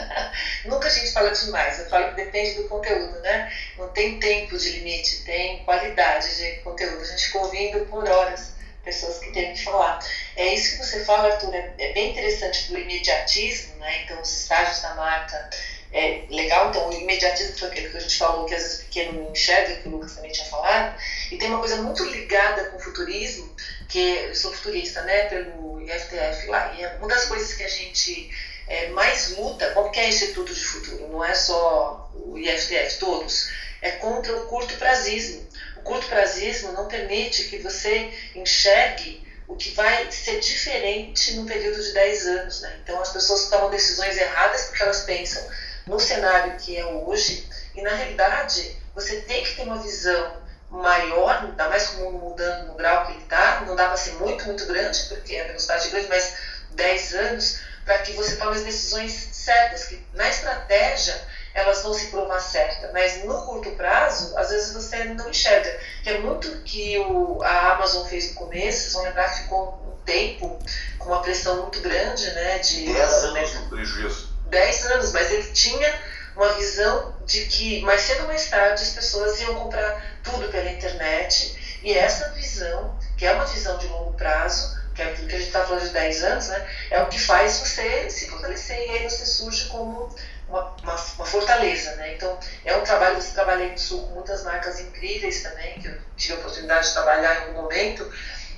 Nunca a gente fala demais, eu falo que depende do conteúdo, né? Não tem tempo de limite, tem qualidade de conteúdo. A gente fica ouvindo por horas pessoas que têm que falar. É isso que você fala, Arthur, é, é bem interessante do imediatismo, né? Então, os estágios da marca, é legal. Então, o imediatismo foi aquele que a gente falou, que às vezes pequeno não enxerga, que o Lucas também tinha falado. E tem uma coisa muito ligada com o futurismo, que eu sou futurista, né, pelo IFTF lá, e é uma das coisas que a gente é, mais luta, qualquer instituto de futuro, não é só o IFTF, todos, é contra o curto prazismo curto prazismo não permite que você enxergue o que vai ser diferente no período de 10 anos. Né? Então, as pessoas tomam decisões erradas porque elas pensam no cenário que é hoje, e na realidade, você tem que ter uma visão maior, ainda mais com o mundo mudando no grau que ele está, não dá para ser muito, muito grande, porque a velocidade é grande, mas 10 anos, para que você tome as decisões certas, que na estratégia elas vão se provar certas, mas no curto prazo, às vezes você não enxerga. Que é muito que o, a Amazon fez no começo, vocês vão lembrar que ficou um tempo com uma pressão muito grande, né? De 10 anos de prejuízo. 10 anos, mas ele tinha uma visão de que mais cedo ou mais tarde as pessoas iam comprar tudo pela internet e essa visão, que é uma visão de longo prazo, que é aquilo que a gente está falando de 10 anos, né, é o que faz você se fortalecer e aí você surge como uma, uma, uma, fortaleza, né? Então, é um trabalho, você trabalhei no Sul com muitas marcas incríveis também, que eu tive a oportunidade de trabalhar em um momento,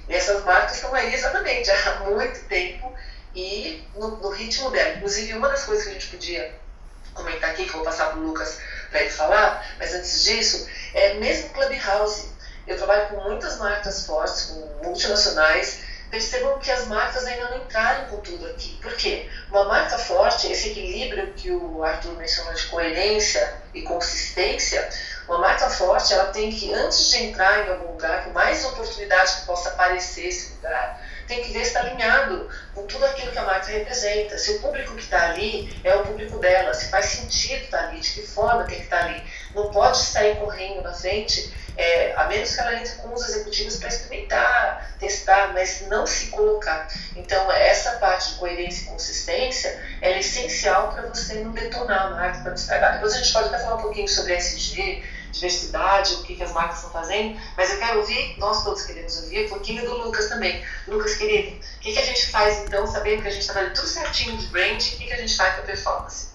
e essas marcas estão aí exatamente há muito tempo e no, no ritmo dela. Inclusive, uma das coisas que a gente podia comentar aqui, que eu vou passar para o Lucas para ele falar, mas antes disso, é mesmo Clubhouse. Eu trabalho com muitas marcas fortes, com multinacionais, percebam que as marcas ainda não entraram com tudo aqui. Por quê? Uma marca forte, esse equilíbrio que o Arthur mencionou de coerência e consistência, uma marca forte, ela tem que, antes de entrar em algum lugar, por mais oportunidade que possa aparecer esse lugar, tem que ver se está alinhado com tudo aquilo que a marca representa. Se o público que está ali é o público dela, se faz sentido estar tá ali, de que forma tem que estar tá ali. Não pode sair correndo na frente é, a menos que ela entre com os executivos para experimentar, testar, mas não se colocar. Então, essa parte de coerência e consistência é essencial para você não detonar a marca, para não estragar. Depois a gente pode até falar um pouquinho sobre SG, diversidade, o que, que as marcas estão fazendo, mas eu quero ouvir, nós todos queremos ouvir, um pouquinho do Lucas também. Lucas, querido, o que, que a gente faz então, sabendo que a gente está fazendo tudo certinho de brand, o que, que a gente faz para performance?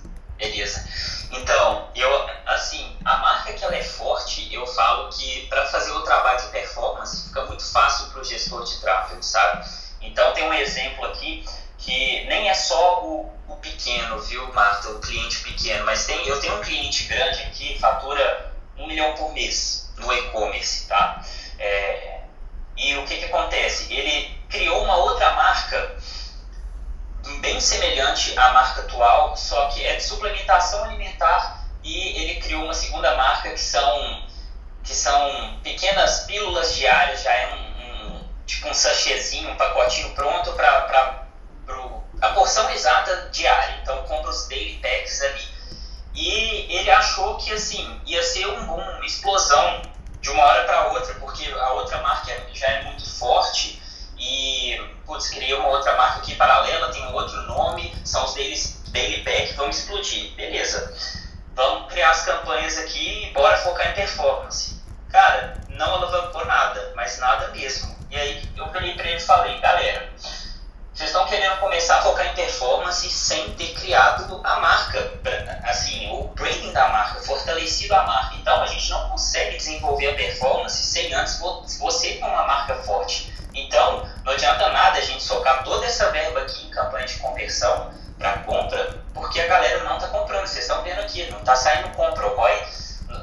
Beleza. Então, eu, assim, a marca que ela é forte, eu falo que para fazer o trabalho de performance fica muito fácil para o gestor de tráfego, sabe? Então, tem um exemplo aqui que nem é só o, o pequeno, viu, Marta, o cliente pequeno, mas tem, eu tenho um cliente grande aqui, fatura um milhão por mês no e-commerce, tá? É, e o que, que acontece? Ele criou uma outra marca bem semelhante à marca atual, só que é de suplementação alimentar e ele criou uma segunda marca que são que são pequenas pílulas diárias, já é um, um tipo um sachêzinho, um pacotinho pronto para a porção exata diária. Então compra os daily packs ali. E ele achou que assim ia ser um boom, uma explosão de uma hora para outra, porque a outra marca já é muito forte e, putz, criei uma outra marca aqui paralela, tem um outro nome, são os daily, daily pack, vamos explodir. Beleza. Vamos criar as campanhas aqui e bora focar em performance. Cara, não alavancou nada E aí eu virei para ele e falei, galera, vocês estão querendo começar a focar em performance sem ter criado a marca, assim, o branding da marca, fortalecido a marca. Então a gente não consegue desenvolver a performance sem antes você ter uma marca forte. Então não adianta nada a gente socar toda essa verba aqui em campanha de conversão para compra, porque a galera não está comprando. Vocês estão vendo aqui, não está saindo compra. O ROI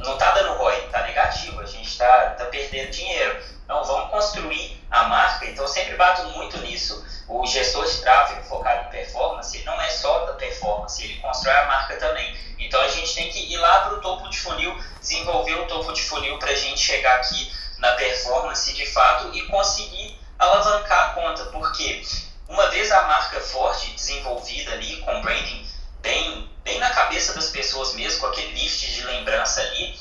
não está dando ROI, está negativo. A gente está tá perdendo dinheiro. Então vamos construir a marca. Então sempre bato muito nisso o gestor de tráfego focado em performance não é só da performance, ele constrói a marca também. Então a gente tem que ir lá para o topo de funil, desenvolver o topo de funil para a gente chegar aqui na performance de fato e conseguir alavancar a conta, porque uma vez a marca forte, desenvolvida ali, com branding bem, bem na cabeça das pessoas mesmo, com aquele lift de lembrança ali,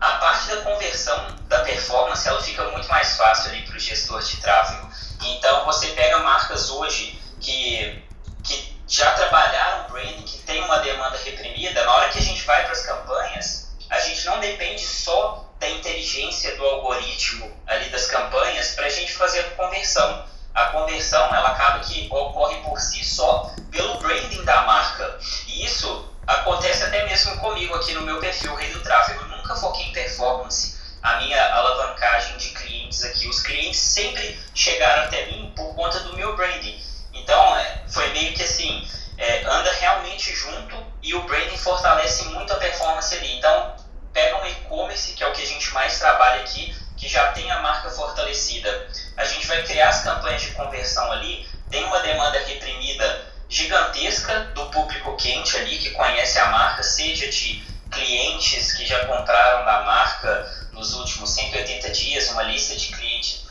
a parte da conversão da performance ela fica muito mais fácil ali para o gestor de tráfego. Então você pega marcas hoje que, que já trabalharam branding, que tem uma demanda reprimida, na hora que a gente vai para as campanhas, a gente não depende só da inteligência do algoritmo ali das campanhas para a gente fazer a conversão. A conversão ela acaba que ocorre por si só pelo branding da marca. E isso acontece até mesmo comigo aqui no meu perfil Rei do Tráfego. Eu nunca foquei em performance. A minha alavancagem de clientes aqui, os clientes sempre chegaram até mim por conta do meu branding. Então, é, foi meio que assim, é, anda realmente junto e o branding fortalece muito a performance ali. Então, pega um e-commerce, que é o que a gente mais trabalha aqui, que já tem a marca fortalecida. A gente vai criar as campanhas de conversão ali, tem uma demanda reprimida gigantesca do público quente ali, que conhece a marca, seja de clientes que já compraram da marca nos últimos 180 dias, uma lista de clientes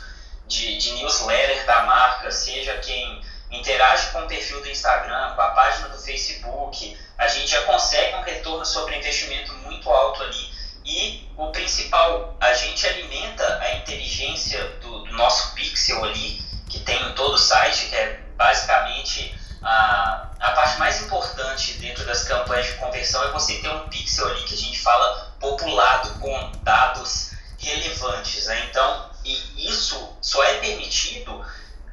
de, de newsletter da marca, seja quem interage com o perfil do Instagram, com a página do Facebook, a gente já consegue um retorno sobre investimento muito alto ali. E o principal, a gente alimenta a inteligência do, do nosso pixel ali, que tem em todo o site, que é basicamente a, a parte mais importante dentro das campanhas de conversão é você ter um pixel ali que a gente fala populado com dados relevantes. Né? Então, e isso só é permitido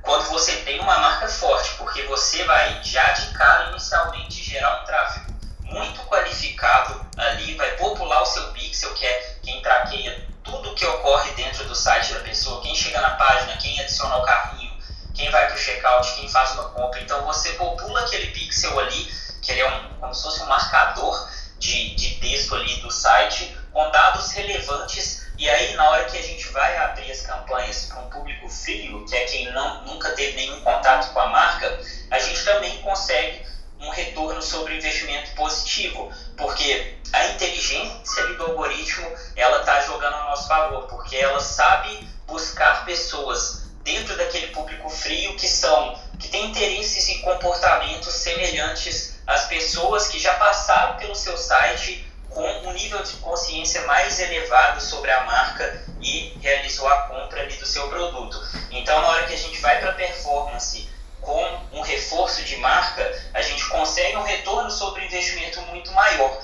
quando você tem uma marca forte, porque você vai já de cara inicialmente gerar um tráfego muito qualificado ali, vai popular o seu pixel, que é quem traqueia tudo que ocorre dentro do site da pessoa, quem chega na página, quem adiciona o carrinho, quem vai para o checkout, quem faz uma compra. Então você popula aquele pixel ali, que ele é um, como se fosse um marcador de, de texto ali do site, com dados relevantes. E aí, na hora que a gente vai abrir as campanhas para um público frio, que é quem não, nunca teve nenhum contato com a marca, a gente também consegue um retorno sobre investimento positivo, porque a inteligência do algoritmo ela está jogando a nosso favor, porque ela sabe buscar pessoas dentro daquele público frio que são que tem interesses e comportamentos semelhantes às pessoas que já passaram pelo seu site com um nível de consciência mais elevado sobre a marca e realizou a compra ali do seu produto. Então, na hora que a gente vai para performance com um reforço de marca, a gente consegue um retorno sobre investimento muito maior.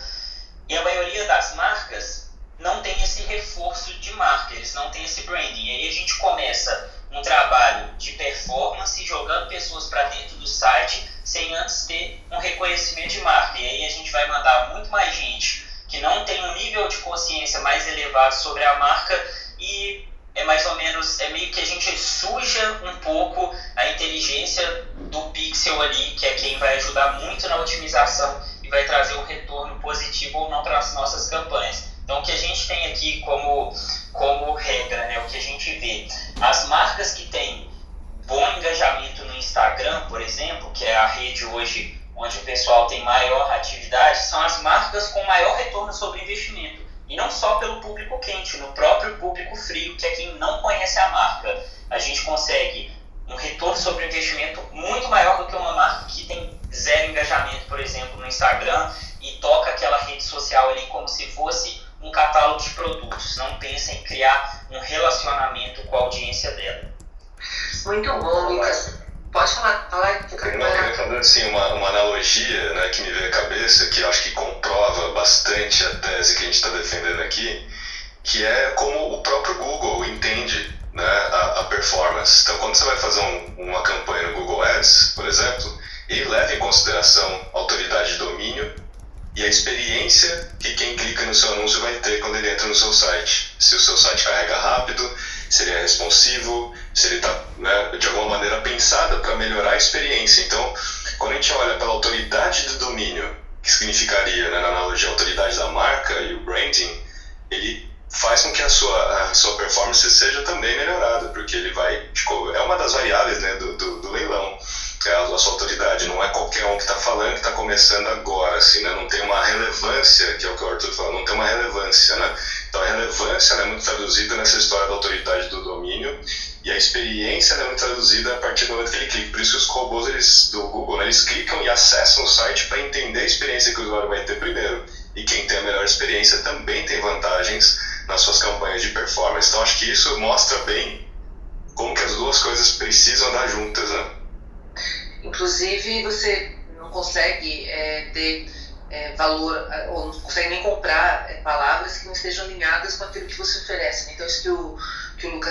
E a maioria das marcas não tem esse reforço de marca, eles não têm esse branding. E aí a gente começa um trabalho de performance, jogando pessoas para dentro do site, sem antes ter um reconhecimento de marca. E aí a gente vai mandar muito mais gente que não tem um nível de consciência mais elevado sobre a marca e é mais ou menos, é meio que a gente suja um pouco a inteligência do pixel ali, que é quem vai ajudar muito na otimização e vai trazer um retorno positivo ou não para as nossas campanhas. Então, o que a gente tem aqui como, como regra, né, o que a gente vê, as marcas que têm bom engajamento no Instagram, por exemplo, que é a rede hoje onde o pessoal tem maior atividade, são as marcas com maior retorno sobre investimento. E não só pelo público quente, no próprio público frio, que é quem não conhece a marca. A gente consegue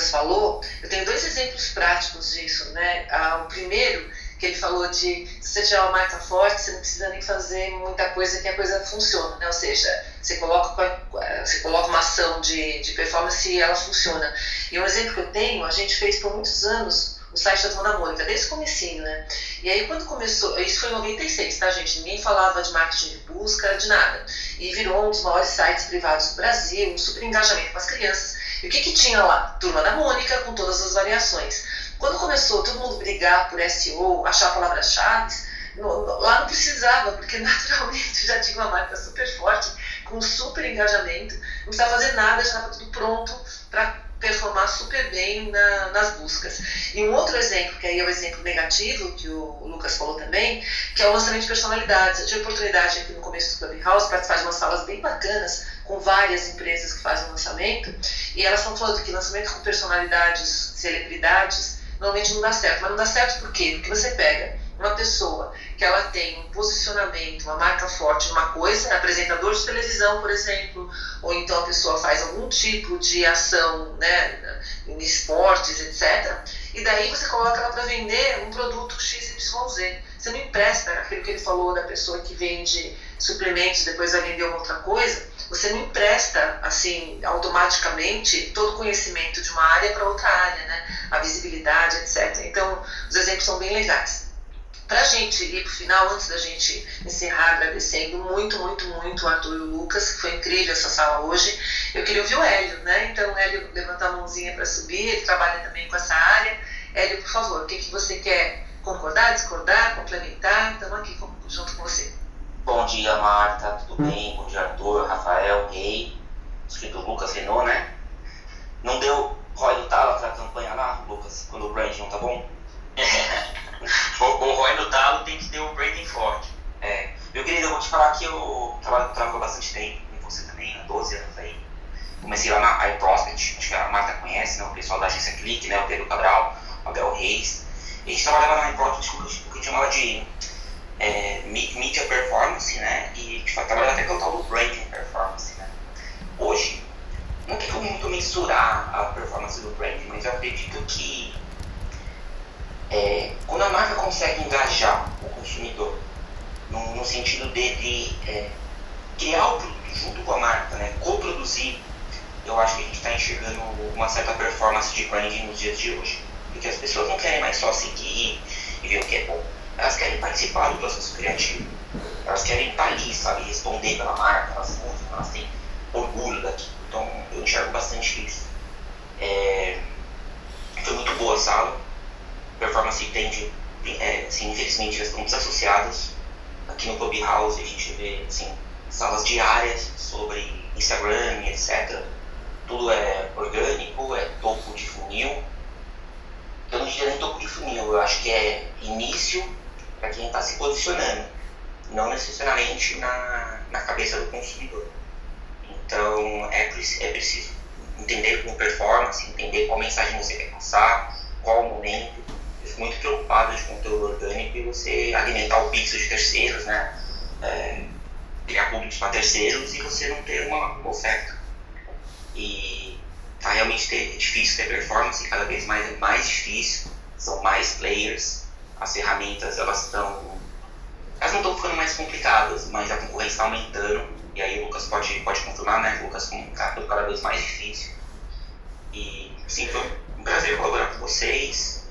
falou, eu tenho dois exemplos práticos disso, né? Ah, o primeiro que ele falou de se você tiver uma marca forte, você não precisa nem fazer muita coisa que a coisa funciona, né? Ou seja, você coloca, você coloca uma ação de, de performance e ela funciona. E um exemplo que eu tenho, a gente fez por muitos anos o site da da Mônica, desde o comecinho, né? E aí quando começou, isso foi em 96, tá gente? Ninguém falava de marketing de busca, de nada. E virou um dos maiores sites privados do Brasil, um super engajamento com as crianças. E o que que tinha lá? Turma da Mônica, com todas as variações. Quando começou todo mundo brigar por SEO, achar palavras-chave, lá não precisava, porque naturalmente já tinha uma marca super forte, com super engajamento, não precisava fazer nada, já estava tudo pronto para performar super bem na, nas buscas. E um outro exemplo, que aí é o exemplo negativo, que o, o Lucas falou também, que é o lançamento de personalidades. Eu tive a oportunidade aqui no começo do Clubhouse participar de umas salas bem bacanas, com várias empresas que fazem lançamento, e elas estão falando que lançamento com personalidades, celebridades, normalmente não dá certo. Mas não dá certo por quê? Porque você pega uma pessoa que ela tem um posicionamento, uma marca forte numa coisa, apresentador de televisão, por exemplo, ou então a pessoa faz algum tipo de ação né, em esportes, etc. E daí você coloca ela para vender um produto XYZ. Você não empresta aquilo que ele falou da pessoa que vende suplementos, depois vai vender outra coisa você não empresta assim automaticamente todo o conhecimento de uma área para outra área, né? A visibilidade, etc. Então, os exemplos são bem legais. Para a gente ir para o final, antes da gente encerrar, agradecendo muito, muito, muito o Arthur e o Lucas, que foi incrível essa sala hoje, eu queria ouvir o Hélio, né? Então, o Hélio levanta a mãozinha para subir, ele trabalha também com essa área. Hélio, por favor, o que, que você quer concordar, discordar, complementar? Estamos aqui junto com você. Bom dia, Marta, tudo bem? Bom dia, Arthur, Rafael, Rei, escrito Lucas Renault, né? Não deu Roy do Talo pra campanha lá, Lucas, quando o branding não tá bom? o, o Roy do Talo tem que ter o branding forte. É, eu queria, eu vou te falar que eu trabalho, trabalho bastante tempo, e você também, há 12 anos aí. Comecei lá na iProspect, acho que a Marta conhece, né? O pessoal da agência Clique, né? O Pedro Cabral, o Abel Reis. E a gente trabalhava na iProspect porque eu chamava de é, mídia performance, né? E tipo, trabalhar até com o tal do branding performance, né? Hoje, não tem como muito mensurar a performance do branding, mas eu acredito que é, quando a marca consegue engajar o consumidor no, no sentido dele é, criar o produto junto com a marca, né? Co-produzir, eu acho que a gente está enxergando uma certa performance de branding nos dias de hoje. Porque as pessoas não querem mais só seguir e ver o que é bom elas querem participar do processo criativo. Elas querem estar ali, sabe, responder pela marca, elas usam, elas têm orgulho daquilo. Então eu enxergo bastante isso. É, foi muito boa a sala. Performance tende, é, assim, infelizmente, eles estão desassociadas. Aqui no Clubhouse a gente vê assim, salas diárias sobre Instagram, etc. Tudo é orgânico, é topo de funil. Eu não diria nem topo de funil, eu acho que é início para quem está se posicionando, não necessariamente na, na cabeça do consumidor. Então é, é preciso entender como performance, entender qual mensagem você quer passar, qual o momento. Eu fico muito preocupado de conteúdo orgânico e você alimentar o pixel de terceiros, né? É, criar públicos para terceiros e você não ter uma, oferta. E tá realmente ter, é difícil ter performance, cada vez mais é mais difícil, são mais players, as ferramentas elas estão. Elas não estão ficando mais complicadas, mas a concorrência está aumentando. E aí o Lucas pode, pode confirmar, né? O Lucas com tá cada vez mais difícil. E sim, foi um prazer colaborar com vocês.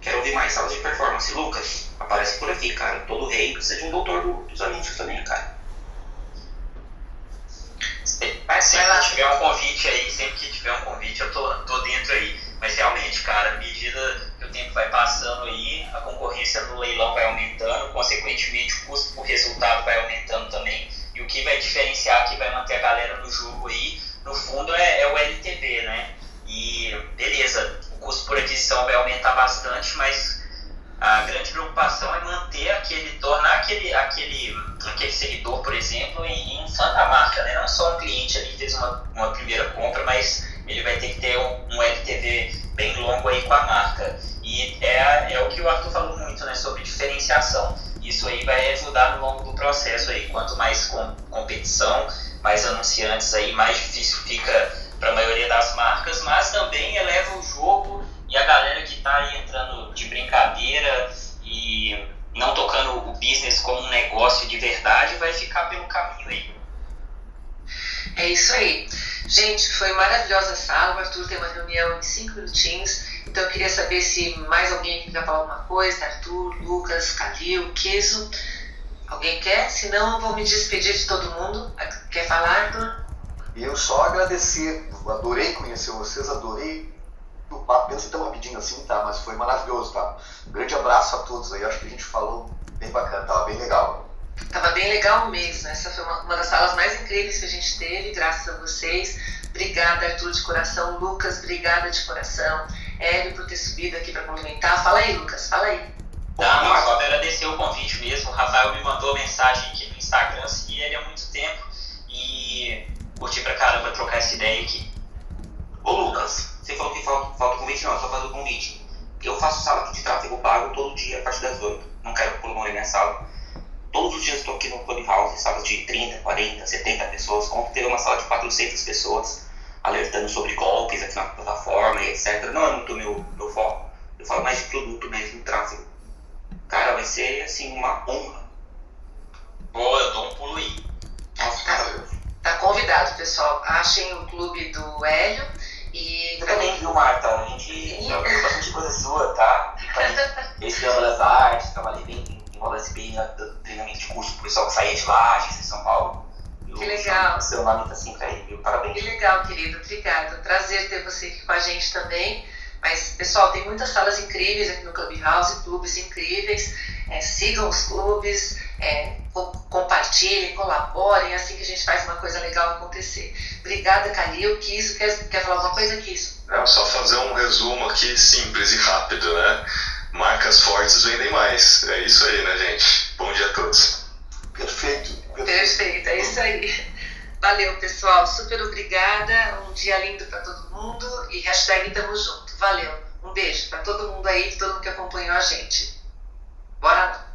Quero ouvir mais salas de performance. Lucas, aparece por aqui, cara. Todo rei precisa de um doutor do, dos anúncios também, cara. Mas sempre que tiver um convite aí, sempre que tiver um convite, eu tô, tô dentro aí. Mas realmente, cara, medida tempo vai passando aí, a concorrência no leilão vai aumentando, consequentemente o custo por resultado vai aumentando também. E o que vai diferenciar, que vai manter a galera no jogo aí, no fundo é, é o LTV, né? E beleza, o custo por aquisição vai aumentar bastante, mas a grande preocupação é manter aquele, tornar aquele, aquele, aquele seguidor, por exemplo, em, em fã da marca, né? Não só um cliente ali fez uma, uma primeira compra, mas ele vai ter que ter um, um LTV bem longo aí com a marca. E é, é o que o Arthur falou muito, né? Sobre diferenciação. Isso aí vai ajudar no longo do processo aí. Quanto mais com, competição, mais anunciantes aí, mais difícil fica para a maioria das marcas, mas também eleva o jogo e a galera que está aí entrando de brincadeira e não tocando o business como um negócio de verdade vai ficar pelo caminho aí. É isso aí. Gente, foi maravilhosa a sala. O Arthur tem uma reunião em cinco minutinhos. Então eu queria saber se mais alguém quer falar alguma coisa. Arthur, Lucas, Calil, Kiso. Alguém quer? Se não, eu vou me despedir de todo mundo. Quer falar, Arthur? Eu só agradecer. Adorei conhecer vocês, adorei o papo. Pensa tão rapidinho assim, tá? Mas foi maravilhoso, tá? Um grande abraço a todos aí. Acho que a gente falou bem bacana, tava bem legal. Tava bem legal mesmo. Essa foi uma, uma das salas mais incríveis que a gente teve, graças a vocês. Obrigada, Arthur, de coração. Lucas, obrigada de coração. Hélio, por ter subido aqui para complementar. Fala aí, Lucas, fala aí. Não, não, só agradecer o convite mesmo. O Rafael me mandou mensagem aqui no Instagram, segui ele há muito tempo e curti pra caramba trocar essa ideia aqui. Ô Lucas, você falou que falta, falta convite, não, só fazer o convite. Eu faço sala de tráfego pago todo dia a partir das 8. Não quero promover minha sala. Todos os dias estou aqui no Clubhouse, salas de 30, 40, 70 pessoas. Ontem teve uma sala de 400 pessoas alertando sobre golpes aqui na plataforma e etc. Não é muito meu, meu foco. Eu falo mais de produto mesmo, tráfego. Cara, vai ser assim uma honra. Boa, eu dou um pulo aí. Nossa, cara. Tá convidado, pessoal. Achem o clube do Hélio e. Você também viu, Marta? A gente já viu bastante coisa sua, tá? Esse Gama das Artes, trabalhei bem em roda SBI, treinamento de curso pro pessoal que saía de lá, agência de São Paulo. Que legal. O seu nome tá sempre aí, viu? Parabéns. Que legal, querido. Obrigada. Prazer ter você aqui com a gente também. Mas, pessoal, tem muitas salas incríveis aqui no Clubhouse, clubes incríveis. É, sigam os clubes, é, compartilhem, colaborem, é assim que a gente faz uma coisa legal acontecer. Obrigada, Calil. Kiso, quer, quer falar alguma coisa, Kiso? É só fazer um resumo aqui simples e rápido, né? Marcas fortes vendem mais. É isso aí, né, gente? Bom dia a todos. Perfeito. Perfeito, é isso aí. Valeu, pessoal. Super obrigada. Um dia lindo para todo mundo. E hashtag tamo junto. Valeu. Um beijo para todo mundo aí, todo mundo que acompanhou a gente. Bora!